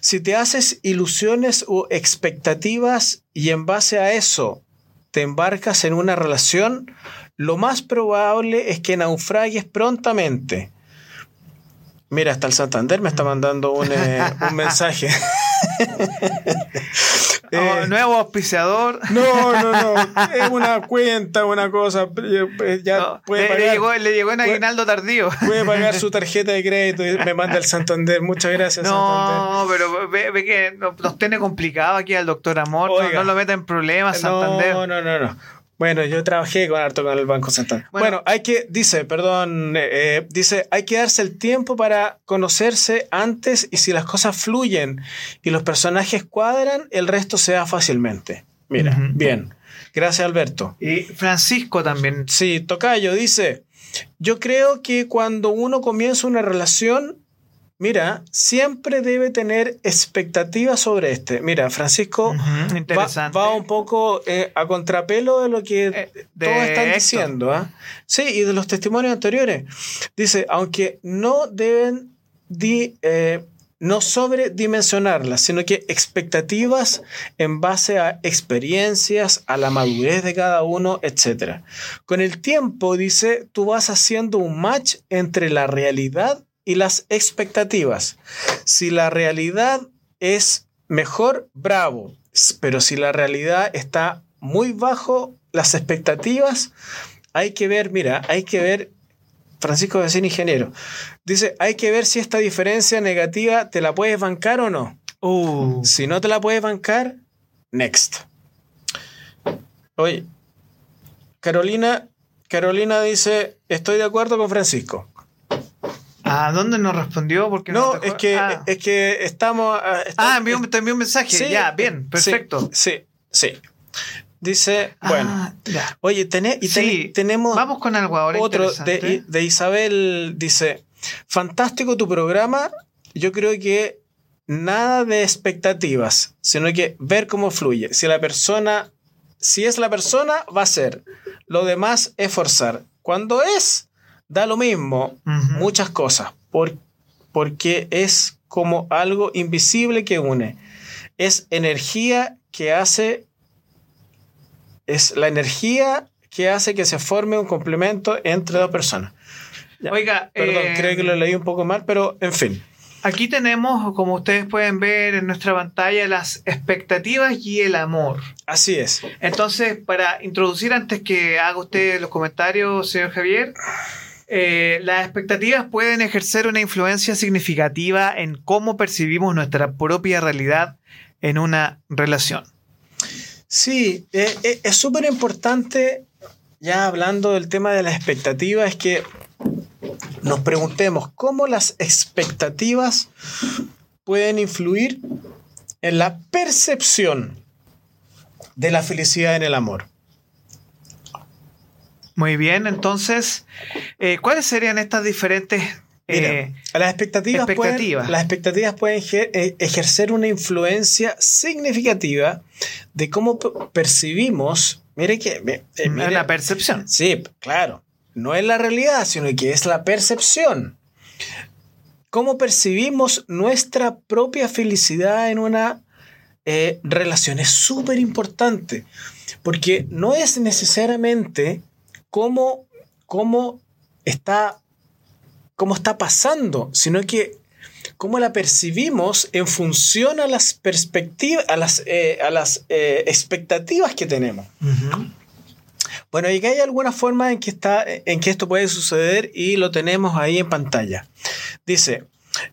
si te haces ilusiones o expectativas y en base a eso te embarcas en una relación, lo más probable es que naufragues prontamente. Mira, hasta el Santander me está mandando un, eh, un mensaje. <laughs> Eh, Oh, nuevo auspiciador. <laughs> no, no, no, es una cuenta, una cosa, eh, ya No, puede le, le pagar. llegó, le llegó en aguinaldo tardío. Puede pagar su <laughs> tarjeta de crédito y me manda el Santander. Muchas gracias, Santander. No, pero ve, ve que no- nos tiene complicado aquí al doctor Amor. no- no, lo meta en problemas, Santander. No, no, no, no. Bueno, yo trabajé con harto con el Banco Santander. Bueno. Bueno, hay que, dice, perdón, eh, eh, dice, hay que darse el tiempo para conocerse antes y si las cosas fluyen y los personajes cuadran, el resto se da fácilmente. Mira, bien. Gracias, Alberto. Y Francisco también. Sí, Tocayo dice, yo creo que cuando uno comienza una relación, mira, siempre debe tener expectativas sobre este. Mira, Francisco va, un poco eh, a contrapelo de lo que Eh, de todos están Héctor. diciendo. ¿ah? Sí, y de los testimonios anteriores. Dice, aunque no deben di- eh, no sobredimensionarlas, sino que expectativas en base a experiencias, a la madurez de cada uno, etc. Con el tiempo, dice, tú vas haciendo un match entre la realidad y las expectativas. Si la realidad es mejor, bravo. Pero si la realidad está muy bajo las expectativas, hay que ver, mira, hay que ver, Francisco Vecino Ingeniero, dice, hay que ver si esta diferencia negativa te la puedes bancar o no. Uh, Si no te la puedes bancar, next. Oye, Carolina, Carolina dice, estoy de acuerdo con Francisco. ¿A <laughs> dónde nos respondió? Porque No, dejó- es que, Ah, es que estamos... ah, estamos- Ah, envió, te envió un mensaje. Sí, ya, bien, sí, perfecto. Sí, sí. Dice, bueno, Ah, ya. oye, tené- y ten- Sí, tenemos Vamos con algo ahora otro de, de Isabel, dice, fantástico tu programa, yo creo que nada de expectativas, sino que ver cómo fluye. Si la persona, si es la persona, va a ser. Lo demás es forzar. Cuando es, da lo mismo muchas cosas, por- porque es como algo invisible que une. Es energía que hace, es la energía que hace que se forme un complemento entre dos personas. Ya. Oiga, Perdón, eh, creo que lo leí un poco mal, pero en fin. Aquí tenemos, como ustedes pueden ver en nuestra pantalla, las expectativas y el amor. Así es. Entonces, para introducir antes que haga usted los comentarios, señor Javier, eh, las expectativas pueden ejercer una influencia significativa en cómo percibimos nuestra propia realidad en una relación. Sí, eh, eh, es súper importante, ya hablando del tema de las expectativas, es que nos preguntemos cómo las expectativas pueden influir en la percepción de la felicidad en el amor. Muy bien, entonces, eh, ¿cuáles serían estas diferentes Mira, eh, las expectativas, expectativas. Pueden, las expectativas pueden eh, ejercer una influencia significativa de cómo percibimos. Mire que. eh, mire- la percepción? Sí, claro. No es la realidad, sino que es la percepción. Cómo percibimos nuestra propia felicidad en una eh, relación es súper importante. Porque no es necesariamente cómo, cómo está cómo está pasando, sino que cómo la percibimos en función a las perspectivas, a las, eh, a las eh, expectativas que tenemos. Bueno, y que hay alguna forma en que, está, en que esto puede suceder y lo tenemos ahí en pantalla. Dice,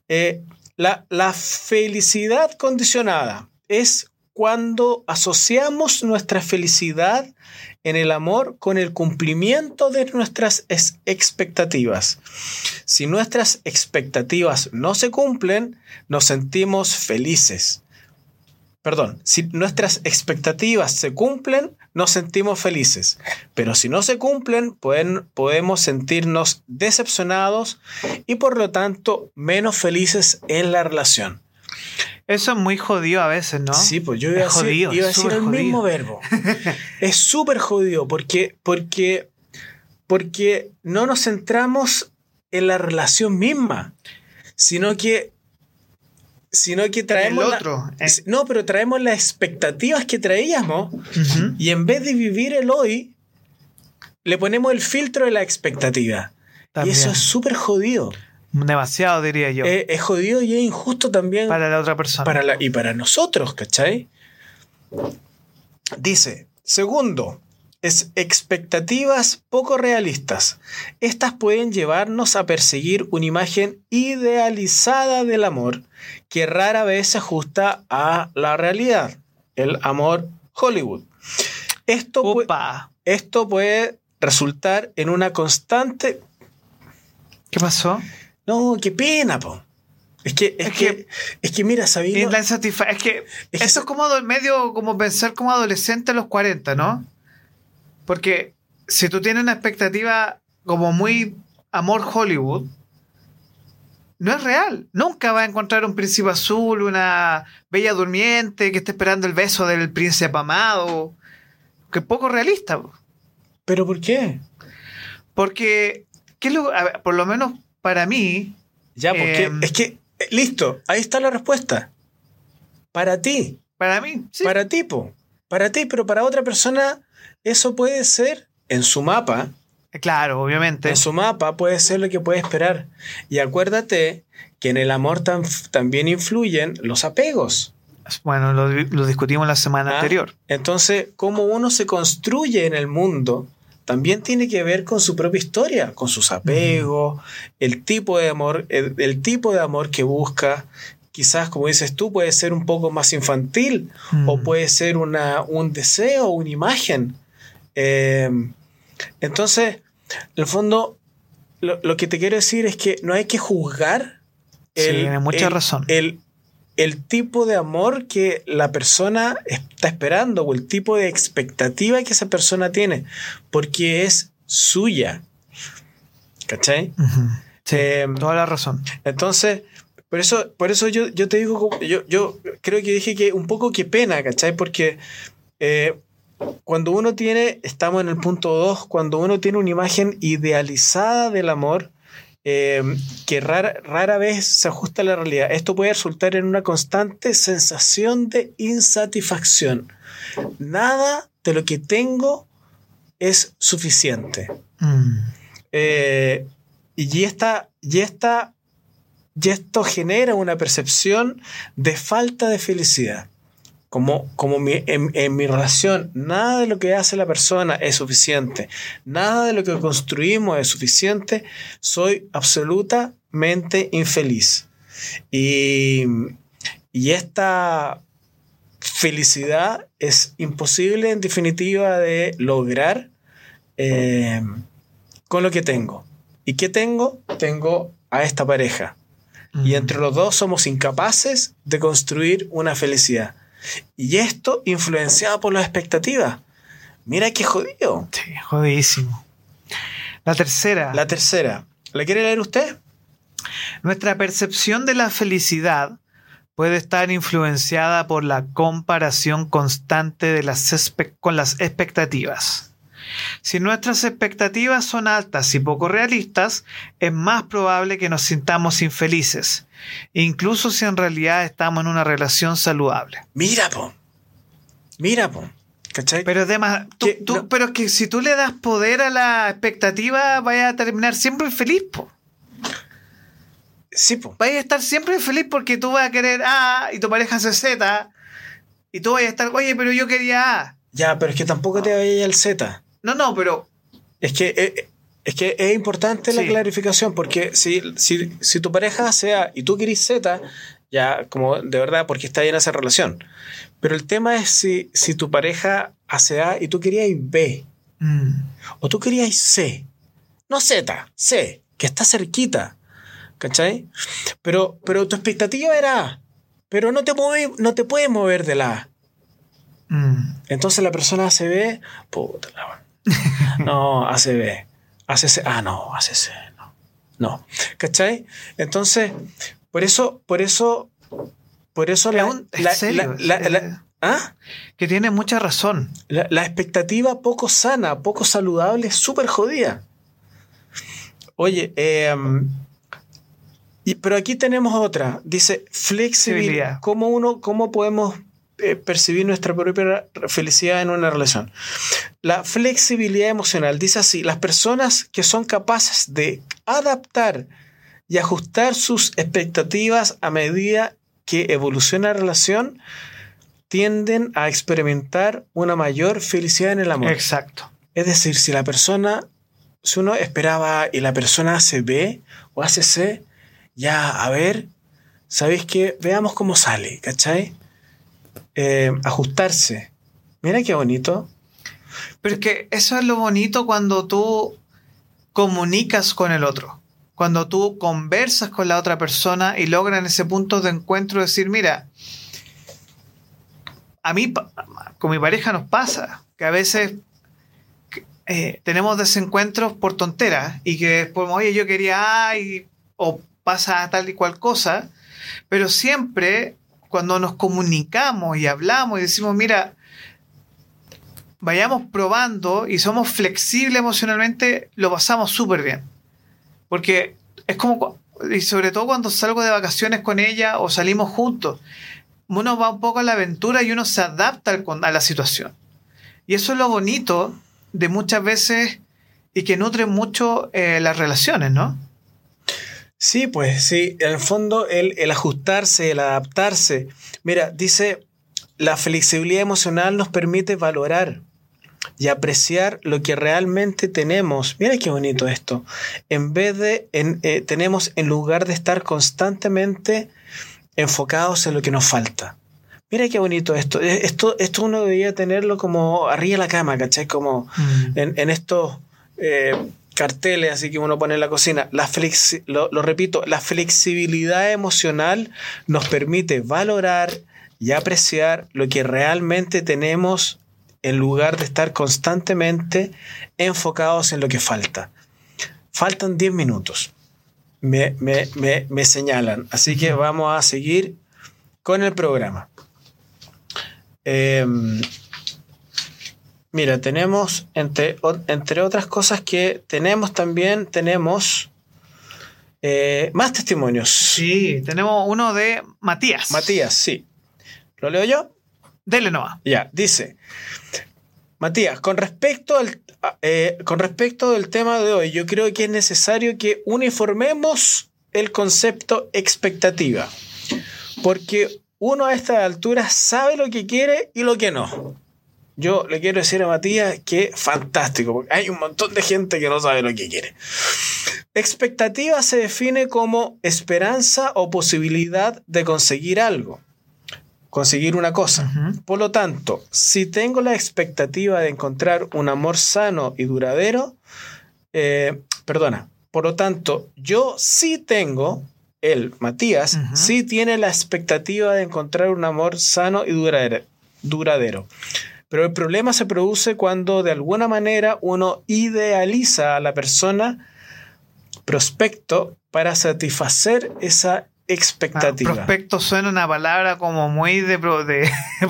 eh, la, la felicidad condicionada es cuando asociamos nuestra felicidad en el amor con el cumplimiento de nuestras es- expectativas. Si nuestras expectativas no se cumplen, nos sentimos felices. Perdón, si nuestras expectativas se cumplen, nos sentimos felices. Pero si no se cumplen, podemos sentirnos decepcionados y por lo tanto menos felices en la relación. Eso es muy jodido a veces, ¿no? Sí, pues yo iba a decir, jodido, iba a es decir súper el jodido. mismo verbo. <laughs> es súper jodido porque, porque, porque no nos centramos en la relación misma, sino que, sino que traemos... el otro. no, pero traemos las expectativas que traíamos Ujú. y en vez de vivir el hoy, le ponemos el filtro de la expectativa. También. Y eso es súper jodido. Demasiado, diría yo. Eh, es jodido y es injusto también para la otra persona. para la- y para nosotros, ¿cachai? Dice, segundo, es expectativas poco realistas. Estas pueden llevarnos a perseguir una imagen idealizada del amor que rara vez se ajusta a la realidad, el amor Hollywood. Esto, pu- esto puede resultar en una constante... ¿Qué pasó? No, qué pena, po. Es que, es, Es que, que- es que mira, Sabino... Es la insatisfa- Es que Es que- eso es como medio como pensar como adolescente a los 40, ¿no? Porque si tú tienes una expectativa como muy amor Hollywood, no es real. Nunca va a encontrar un príncipe azul, una bella durmiente que esté esperando el beso del príncipe amado. Que es poco realista. ¿Pero por qué? Porque, ¿qué es lo- a ver, por lo menos para mí, Ya, porque Em, es que, eh, listo, ahí está la respuesta. Para ti, para mí, sí. para ti, po. Para ti, pero para otra persona, eso puede ser en su mapa. claro, obviamente. En su mapa puede ser lo que puede esperar. Y acuérdate que en el amor tam- también influyen los apegos. Bueno, lo, lo discutimos la semana ¿ah? anterior. Entonces, cómo uno se construye en el mundo también tiene que ver con su propia historia, con sus apegos, el tipo de amor, el, el tipo de amor que busca. Quizás, como dices tú, puede ser un poco más infantil o Mm. puede ser una, un deseo, una imagen. Eh, entonces, en el fondo, lo, lo que te quiero decir es que no hay que juzgar Sí, tiene mucha el- razón. el- el tipo de amor que la persona está esperando o el tipo de expectativa que esa persona tiene, porque es suya. ¿Cachai? Sí, Em, toda la razón. entonces, por eso, por eso yo, yo te digo, yo, yo creo que dije que un poco que pena, ¿cachai? Porque eh, cuando uno tiene, estamos en el punto 2, cuando uno tiene una imagen idealizada del amor, eh, que rara, rara vez se ajusta a la realidad, esto puede resultar en una constante sensación de insatisfacción. Nada de lo que tengo es suficiente. Mm. Eh, y, esta, y, esta, y esto genera una percepción de falta de felicidad. Como, como en, en, mi relación, nada de lo que hace la persona es suficiente, nada de lo que construimos es suficiente, soy absolutamente infeliz. Y, y esta felicidad es imposible en definitiva de lograr eh, con lo que tengo. ¿Y qué tengo? Tengo a esta pareja. Y entre los dos somos incapaces de construir una felicidad. Y esto influenciado por las expectativas. Mira qué jodido. Sí, jodidísimo. La tercera. La tercera. ¿La quiere leer usted? Nuestra percepción de la felicidad puede estar influenciada por la comparación constante de las con las expectativas. Si nuestras expectativas son altas y poco realistas, es más probable que nos sintamos infelices, incluso si en realidad estamos en una relación saludable. Mira, po. Mira, po. ¿Cachai? Pero además, tú, pero que si tú le das poder a la expectativa, vaya a terminar siempre infeliz, po. Sí, po. Vaya a estar siempre infeliz porque tú vas a querer A y tu pareja hace Z. Y tú vas a estar, oye, pero yo quería A. Ya, pero es que tampoco te vaya al Z. No, no, pero. Es que, eh, es, que es importante la clarificación, porque si, si, tu pareja sea y tú querís Z, ya, como de verdad, porque está en esa relación. Pero el tema es si, si tu pareja hace A y tú querías B. Mm. O tú querías C. No Z, C, que está cerquita. ¿Cachai? Pero, pero tu expectativa era A. Pero no te, no te puedes mover de la A. Mm. Entonces la persona hace B. Puta la <laughs> no, ACB. ACC. Ah, no, ACC. No. No. ¿Cachai? Entonces, por eso, por eso, por eso la, ¿Ah? Que tiene mucha razón. La, expectativa poco sana, poco saludable, es súper jodida. Oye, em, y, pero aquí tenemos otra. Dice flexibilidad. ¿Cómo uno, cómo podemos eh, percibir nuestra propia felicidad en una relación. La flexibilidad emocional dice así, las personas que son capaces de adaptar y ajustar sus expectativas a medida que evoluciona la relación tienden a experimentar una mayor felicidad en el amor. Exacto. Es decir, si la persona, si uno esperaba y la persona hace B o hace C, ya, a ver, ¿sabéis qué? Veamos cómo sale, ¿cachai? Eh, ajustarse. Mira qué bonito. Pero es que eso es lo bonito cuando tú comunicas con el otro. Cuando tú conversas con la otra persona y logran ese punto de encuentro, decir, mira, a mí, con mi pareja nos pasa que a veces eh, tenemos desencuentros por tonteras y que después, oye, yo quería o pasa tal y cual cosa, pero siempre cuando nos comunicamos y hablamos y decimos, mira, vayamos probando y somos flexibles emocionalmente, lo pasamos súper bien. Porque es como, y sobre todo cuando salgo de vacaciones con ella o salimos juntos, uno va un poco a la aventura y uno se adapta a la situación. Y eso es lo bonito de muchas veces y que nutre mucho eh, las relaciones, ¿no? Sí, pues sí, en el fondo el, el ajustarse, el adaptarse. Mira, dice, la flexibilidad emocional nos permite valorar y apreciar lo que realmente tenemos. Mira qué bonito esto. En vez de, en, eh, tenemos en lugar de estar constantemente enfocados en lo que nos falta. Mira qué bonito esto. Eh, esto, esto uno debería tenerlo como arriba de la cama, ¿cachai? Como mm. en, en estos eh, carteles así que uno pone en la cocina. La lo, repito, la flexibilidad emocional nos permite valorar y apreciar lo que realmente tenemos en lugar de estar constantemente enfocados en lo que falta. Faltan 10 minutos. Me, me, señalan. Así que vamos a seguir con el programa. Em, Mira, tenemos, entre, entre otras cosas que tenemos también, tenemos eh, más testimonios. Sí, tenemos uno de Matías. Matías, sí. ¿Lo leo yo? Dele Noah. Ya, dice. Matías, con respecto al eh, con respecto del tema de hoy, yo creo que es necesario que uniformemos el concepto expectativa. Porque uno a estas alturas sabe lo que quiere y lo que no. Yo le quiero decir a Matías que fantástico, porque hay un montón de gente que no sabe lo que quiere. Expectativa se define como esperanza o posibilidad de conseguir algo, conseguir una cosa. Por lo tanto, si tengo la expectativa de encontrar un amor sano y duradero, eh, perdona, por lo tanto, yo sí tengo, él, Matías, sí tiene la expectativa de encontrar un amor sano y duradero. duradero. Pero el problema se produce cuando de alguna manera uno idealiza a la persona prospecto para satisfacer esa Ah, expectativa. prospecto suena una palabra como muy de, de. <laughs>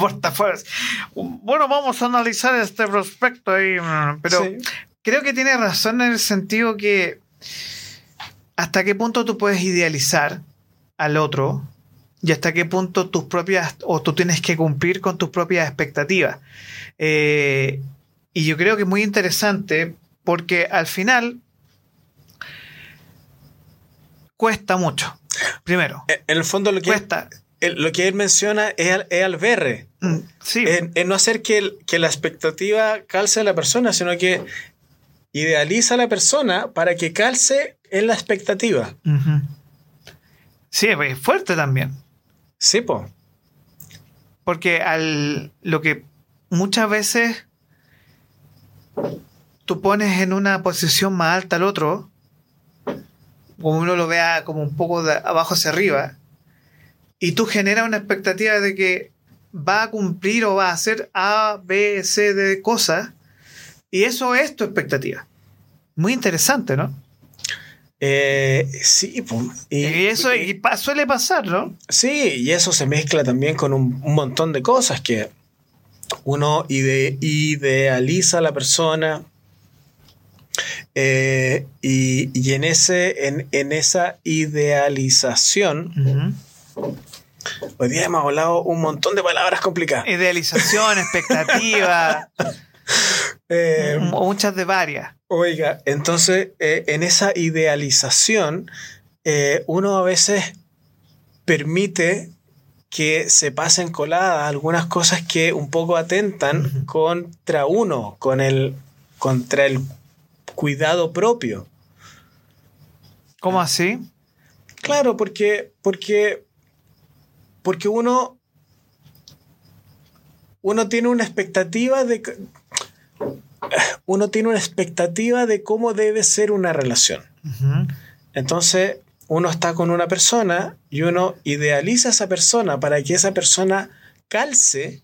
Bueno, vamos a analizar este prospecto ahí, mm, pero Sí. creo que tiene razón en el sentido que hasta qué punto tú puedes idealizar al otro y hasta qué punto tus propias o tú tienes que cumplir con tus propias expectativas. Eh, y yo creo que es muy interesante porque al final cuesta mucho. Primero, En el fondo lo que, cuesta. el- lo que él menciona es al, es al verre. Mm, Sí, En, en no hacer que, el- que la expectativa calce a la persona, sino que idealiza a la persona para que calce en la expectativa. Sí, es fuerte también. Sí, po. Porque al lo que muchas veces tú pones en una posición más alta al otro, como uno lo vea como un poco de abajo hacia arriba, y tú generas una expectativa de que va a cumplir o va a hacer A, B, C de cosas, y eso es tu expectativa. Muy interesante, ¿no? Eh, sí, po. Y, eso y pa- suele pasar, ¿no? Sí, y eso se mezcla también con un, un montón de cosas que uno ide- idealiza a la persona eh, y, y en, ese, en, en esa idealización, hoy día hemos hablado un montón de palabras complicadas. Idealización, expectativa, <laughs> <laughs> Eh, m- muchas de varias. Oiga, entonces eh, en esa idealización eh, uno a veces permite que se pasen coladas algunas cosas que un poco atentan contra uno, con el, contra el cuidado propio. ¿Cómo así? Claro, porque, porque, porque uno, uno tiene una expectativa de que- uno tiene una expectativa de cómo debe ser una relación. Entonces, uno está con una persona y uno idealiza a esa persona para que esa persona calce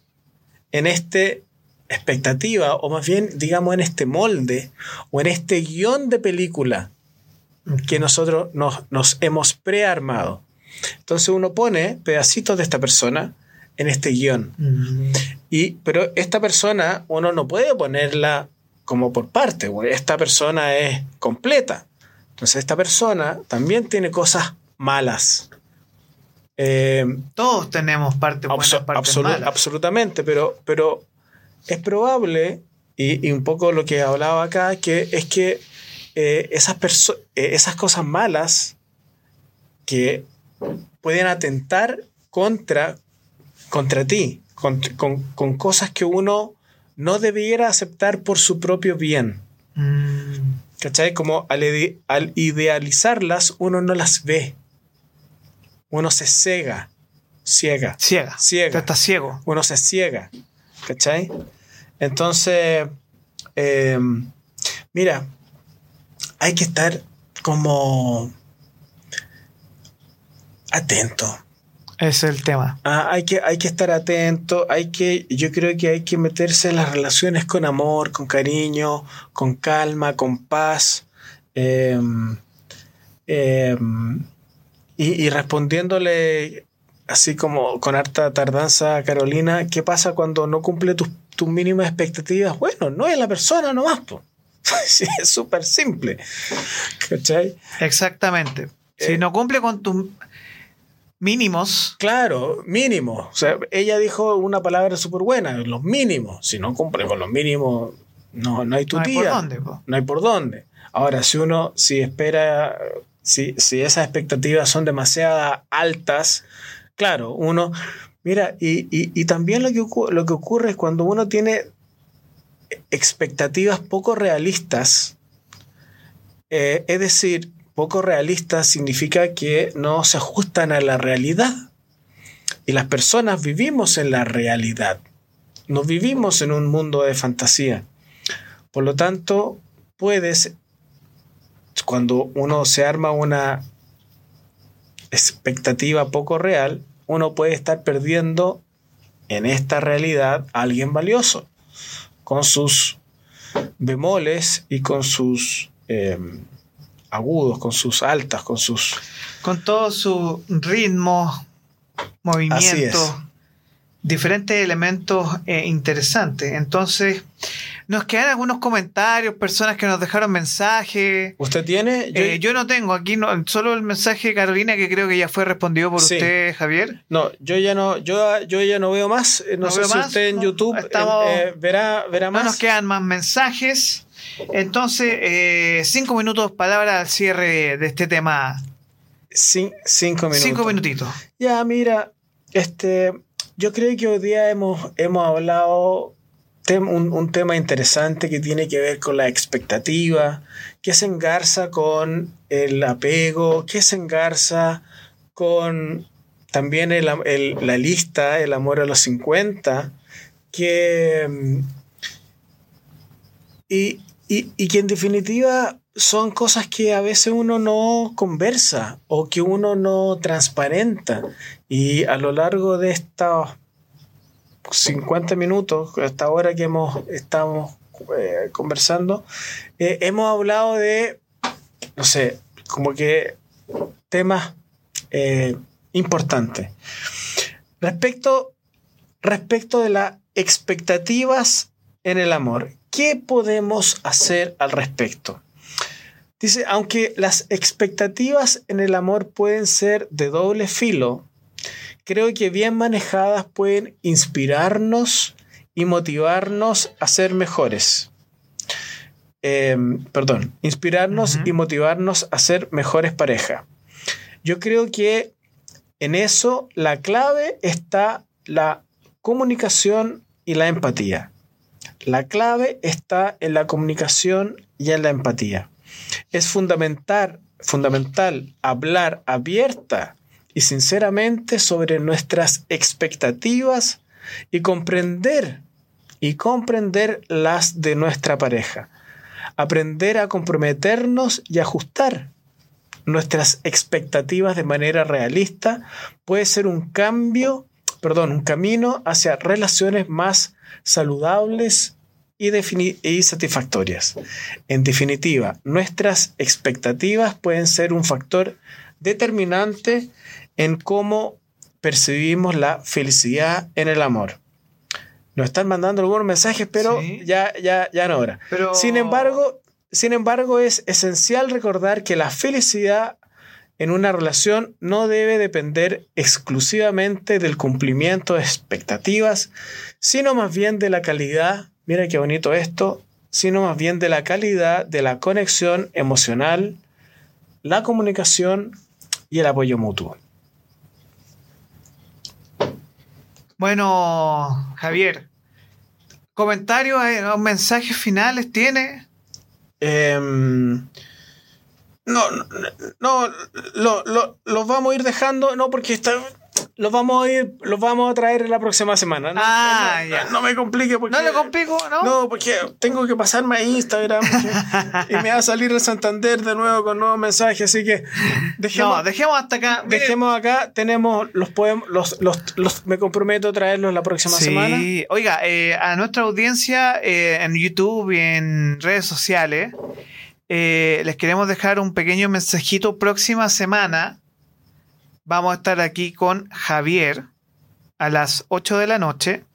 en este expectativa o más bien digamos en este molde o en este guion de película que nosotros nos, nos hemos prearmado. Entonces uno pone pedacitos de esta persona en este guion. Ujú. Y, pero esta persona uno no puede ponerla como por parte, güey. esta persona es completa. Entonces esta persona también tiene cosas malas. Eh, Todos tenemos parte buena, abso- parte absolu- mala. absolutamente, pero, pero es probable, y, y un poco lo que hablaba acá, que es que eh, esas, perso- eh, esas cosas malas que pueden atentar contra, contra ti, con, con- con cosas que uno no debiera aceptar por su propio bien. Mm. ¿Cachai? Como al, ide- al idealizarlas, uno no las ve. Uno se cega, ciega. Ciega. Ciega. Tú estás ciego. Uno se ciega. ¿Cachai? Entonces, eh, mira, hay que estar como atento. Es el tema. Ah, hay, que, hay que estar atento, hay que, yo creo que hay que meterse en las relaciones con amor, con cariño, con calma, con paz. eh, eh, y, y respondiéndole así como con harta tardanza a Carolina, ¿qué pasa cuando no cumple tus, tus mínimas expectativas? Bueno, no es la persona nomás, po. <laughs> Sí, es súper simple. ¿Cachai? Exactamente. Si Eh. no cumple con tus mínimos, Claro, mínimo. O sea, ella dijo una palabra súper buena, los mínimos. Si no cumple con los mínimos, no, no hay tu no hay tía. por dónde. po. No hay por dónde. Ahora, si uno, si espera, si, si esas expectativas son demasiado altas, claro, uno, Mira, y, y, y también lo que, lo que ocurre es cuando uno tiene expectativas poco realistas, eh, es decir, poco realistas significa que no se ajustan a la realidad. Y las personas vivimos en la realidad, no vivimos en un mundo de fantasía. Por lo tanto, puedes, cuando uno se arma una expectativa poco real, uno puede estar perdiendo en esta realidad a alguien valioso, con sus bemoles y con sus eh, agudos, con sus altas, con sus... Con todo su ritmo, movimiento, diferentes elementos eh, interesantes. Entonces, nos quedan algunos comentarios, personas que nos dejaron mensajes. ¿Usted tiene? Yo, eh, no tengo, aquí no, solo el mensaje de Carolina que creo que ya fue respondido por usted, Javier. No, yo ya no, yo, yo ya no veo más. Eh, no, sé si usted en YouTube verá, verá más. No nos quedan más mensajes. Entonces, cinco minutos, palabra al cierre de este tema. cinco minutos. Cinco minutitos. Ya, mira, este, yo creo que hoy día hemos, hemos hablado un, un, tema interesante que tiene que ver con la expectativa, que se engarza con el apego, que se engarza con también el, la lista, el amor a los 50, que... Y, y, y que en definitiva son cosas que a veces uno no conversa o que uno no transparenta. Y a lo largo de estos 50 minutos, hasta ahora que hemos estamos eh, conversando, eh, hemos hablado de, no sé, como que temas eh, importantes. Respecto, respecto de las expectativas en el amor, ¿qué podemos hacer al respecto? Dice, aunque las expectativas en el amor pueden ser de doble filo, creo que bien manejadas pueden inspirarnos y motivarnos a ser mejores. Em, perdón, inspirarnos y motivarnos a ser mejores pareja. Yo creo que en eso la clave está la comunicación y la empatía. La clave está en la comunicación y en la empatía. Es fundamental, fundamental hablar abierta y sinceramente sobre nuestras expectativas y comprender y comprender las de nuestra pareja. Aprender a comprometernos y ajustar nuestras expectativas de manera realista puede ser un cambio, perdón, un camino hacia relaciones más saludables y, y satisfactorias. En definitiva, nuestras expectativas pueden ser un factor determinante en cómo percibimos la felicidad en el amor. Nos están mandando algunos mensajes, pero ya, ya, ya no ahora. Pero... Sin, embargo, sin embargo, es esencial recordar que la felicidad en una relación no debe depender exclusivamente del cumplimiento de expectativas, sino más bien de la calidad, mira qué bonito esto, sino más bien de la calidad de la conexión emocional, la comunicación y el apoyo mutuo. Bueno, Javier, ¿comentarios o mensajes finales tiene? Em, no, no, lo, lo, los vamos a ir dejando, no, porque está, los vamos a ir, los vamos a traer la próxima semana. No, ah, no, me complique porque. No le complico, ¿no? No, porque tengo que pasarme a Instagram <laughs> y me va a salir el Santander de nuevo con nuevos mensajes, así que dejemos. No, dejemos hasta acá. Dejemos acá, tenemos los podemos, los, los, me comprometo a traerlos la próxima semana. Sí, oiga, eh, a nuestra audiencia eh, en YouTube y en redes sociales. Eh, les queremos dejar un pequeño mensajito próxima semana vamos a estar aquí con Javier a las 8 de la noche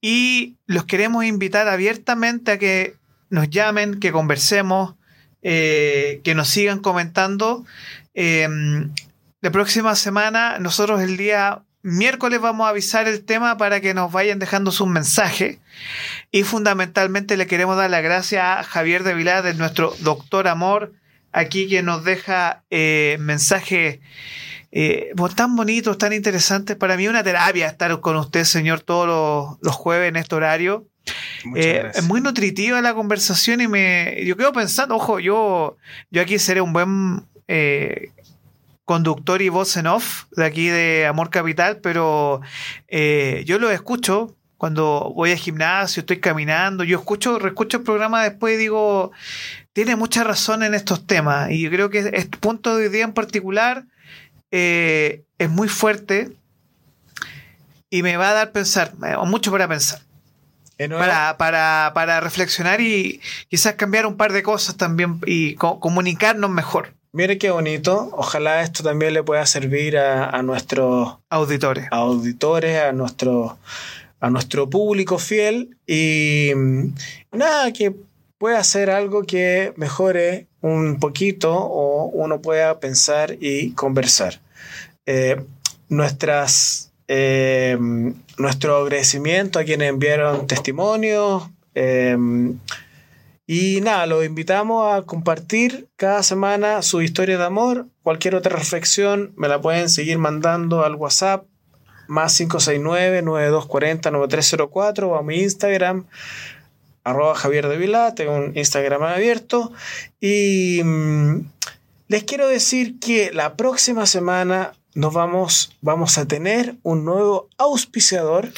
y los queremos invitar abiertamente a que nos llamen, que conversemos, eh, que nos sigan comentando. Em, la próxima semana, nosotros el día miércoles vamos a avisar el tema para que nos vayan dejando sus mensajes. Y fundamentalmente le queremos dar las gracias a Javier de Vilar, nuestro doctor amor, aquí que nos deja eh, mensajes eh, tan bonitos, tan interesantes. Para mí es una terapia estar con usted, señor, todos los, los jueves en este horario. Eh, es muy nutritiva la conversación y me yo quedo pensando, ojo, yo, yo aquí seré un buen eh, conductor y voz en off de aquí de Amor Capital, pero eh, yo lo escucho cuando voy al gimnasio, estoy caminando, yo escucho, reescucho el programa después y digo, tiene mucha razón en estos temas y yo creo que este punto de hoy día en particular es muy fuerte y me va a dar pensar, mucho para pensar. Para, para, para, reflexionar y quizás cambiar un par de cosas también y comunicarnos mejor. Mire qué bonito. Ojalá esto también le pueda servir a, nuestros auditores. auditores, a nuestro, a nuestro público fiel. Y nada, que pueda hacer algo que mejore un poquito o uno pueda pensar y conversar. Eh, nuestras eh, nuestro agradecimiento a quienes enviaron testimonios. Eh, y nada, los invitamos a compartir cada semana su historia de amor. Cualquier otra reflexión me la pueden seguir mandando al WhatsApp más 569-9240-9304 o a mi Instagram arroba Javier de Vila, tengo un Instagram abierto y mm, les quiero decir que la próxima semana nos vamos, vamos a tener un nuevo auspiciador.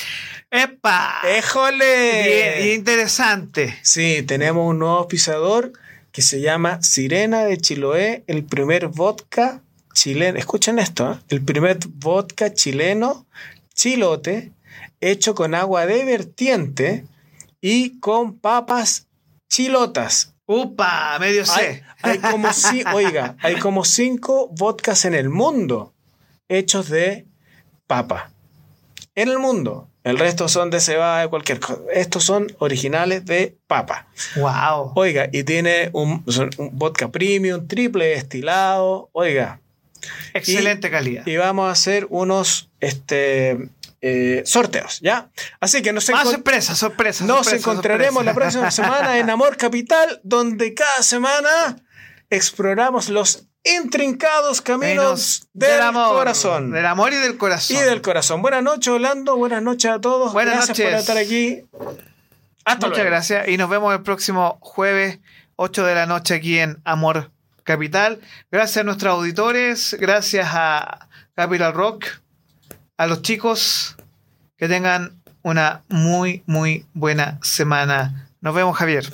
¡Epa! ¡Éjole! Bien, interesante. Sí, tenemos un nuevo auspiciador que se llama Sirena de Chiloé, el primer vodka chileno. Escuchen esto, ¿eh? el primer vodka chileno chilote hecho con agua de vertiente y con papas chilotas. ¡Upa! Medio C. Hay, como oiga, hay como cinco vodkas en el mundo hechos de papa. En el mundo. El resto son de cebada, de cualquier cosa. Estos son originales de papa. Wow. Oiga, y tiene un, vodka premium, triple destilado. Oiga. Excelente calidad. Y vamos a hacer unos este, eh, sorteos, ¿ya? Así que nos, Más sorpresa, sorpresa, nos encontraremos la próxima semana en Amor Capital, donde cada semana exploramos los intrincados caminos del, corazón. Del amor y del corazón. Y del corazón. Buenas noches, Orlando. Buenas noches a todos. Buenas gracias noches. por estar aquí. Hasta Muchas gracias. Y nos vemos el próximo jueves, 8 de la noche, aquí en Amor Capital. Gracias a nuestros auditores. Gracias a Capital Rock. A los chicos. Que tengan una muy, muy buena semana. Nos vemos, Javier.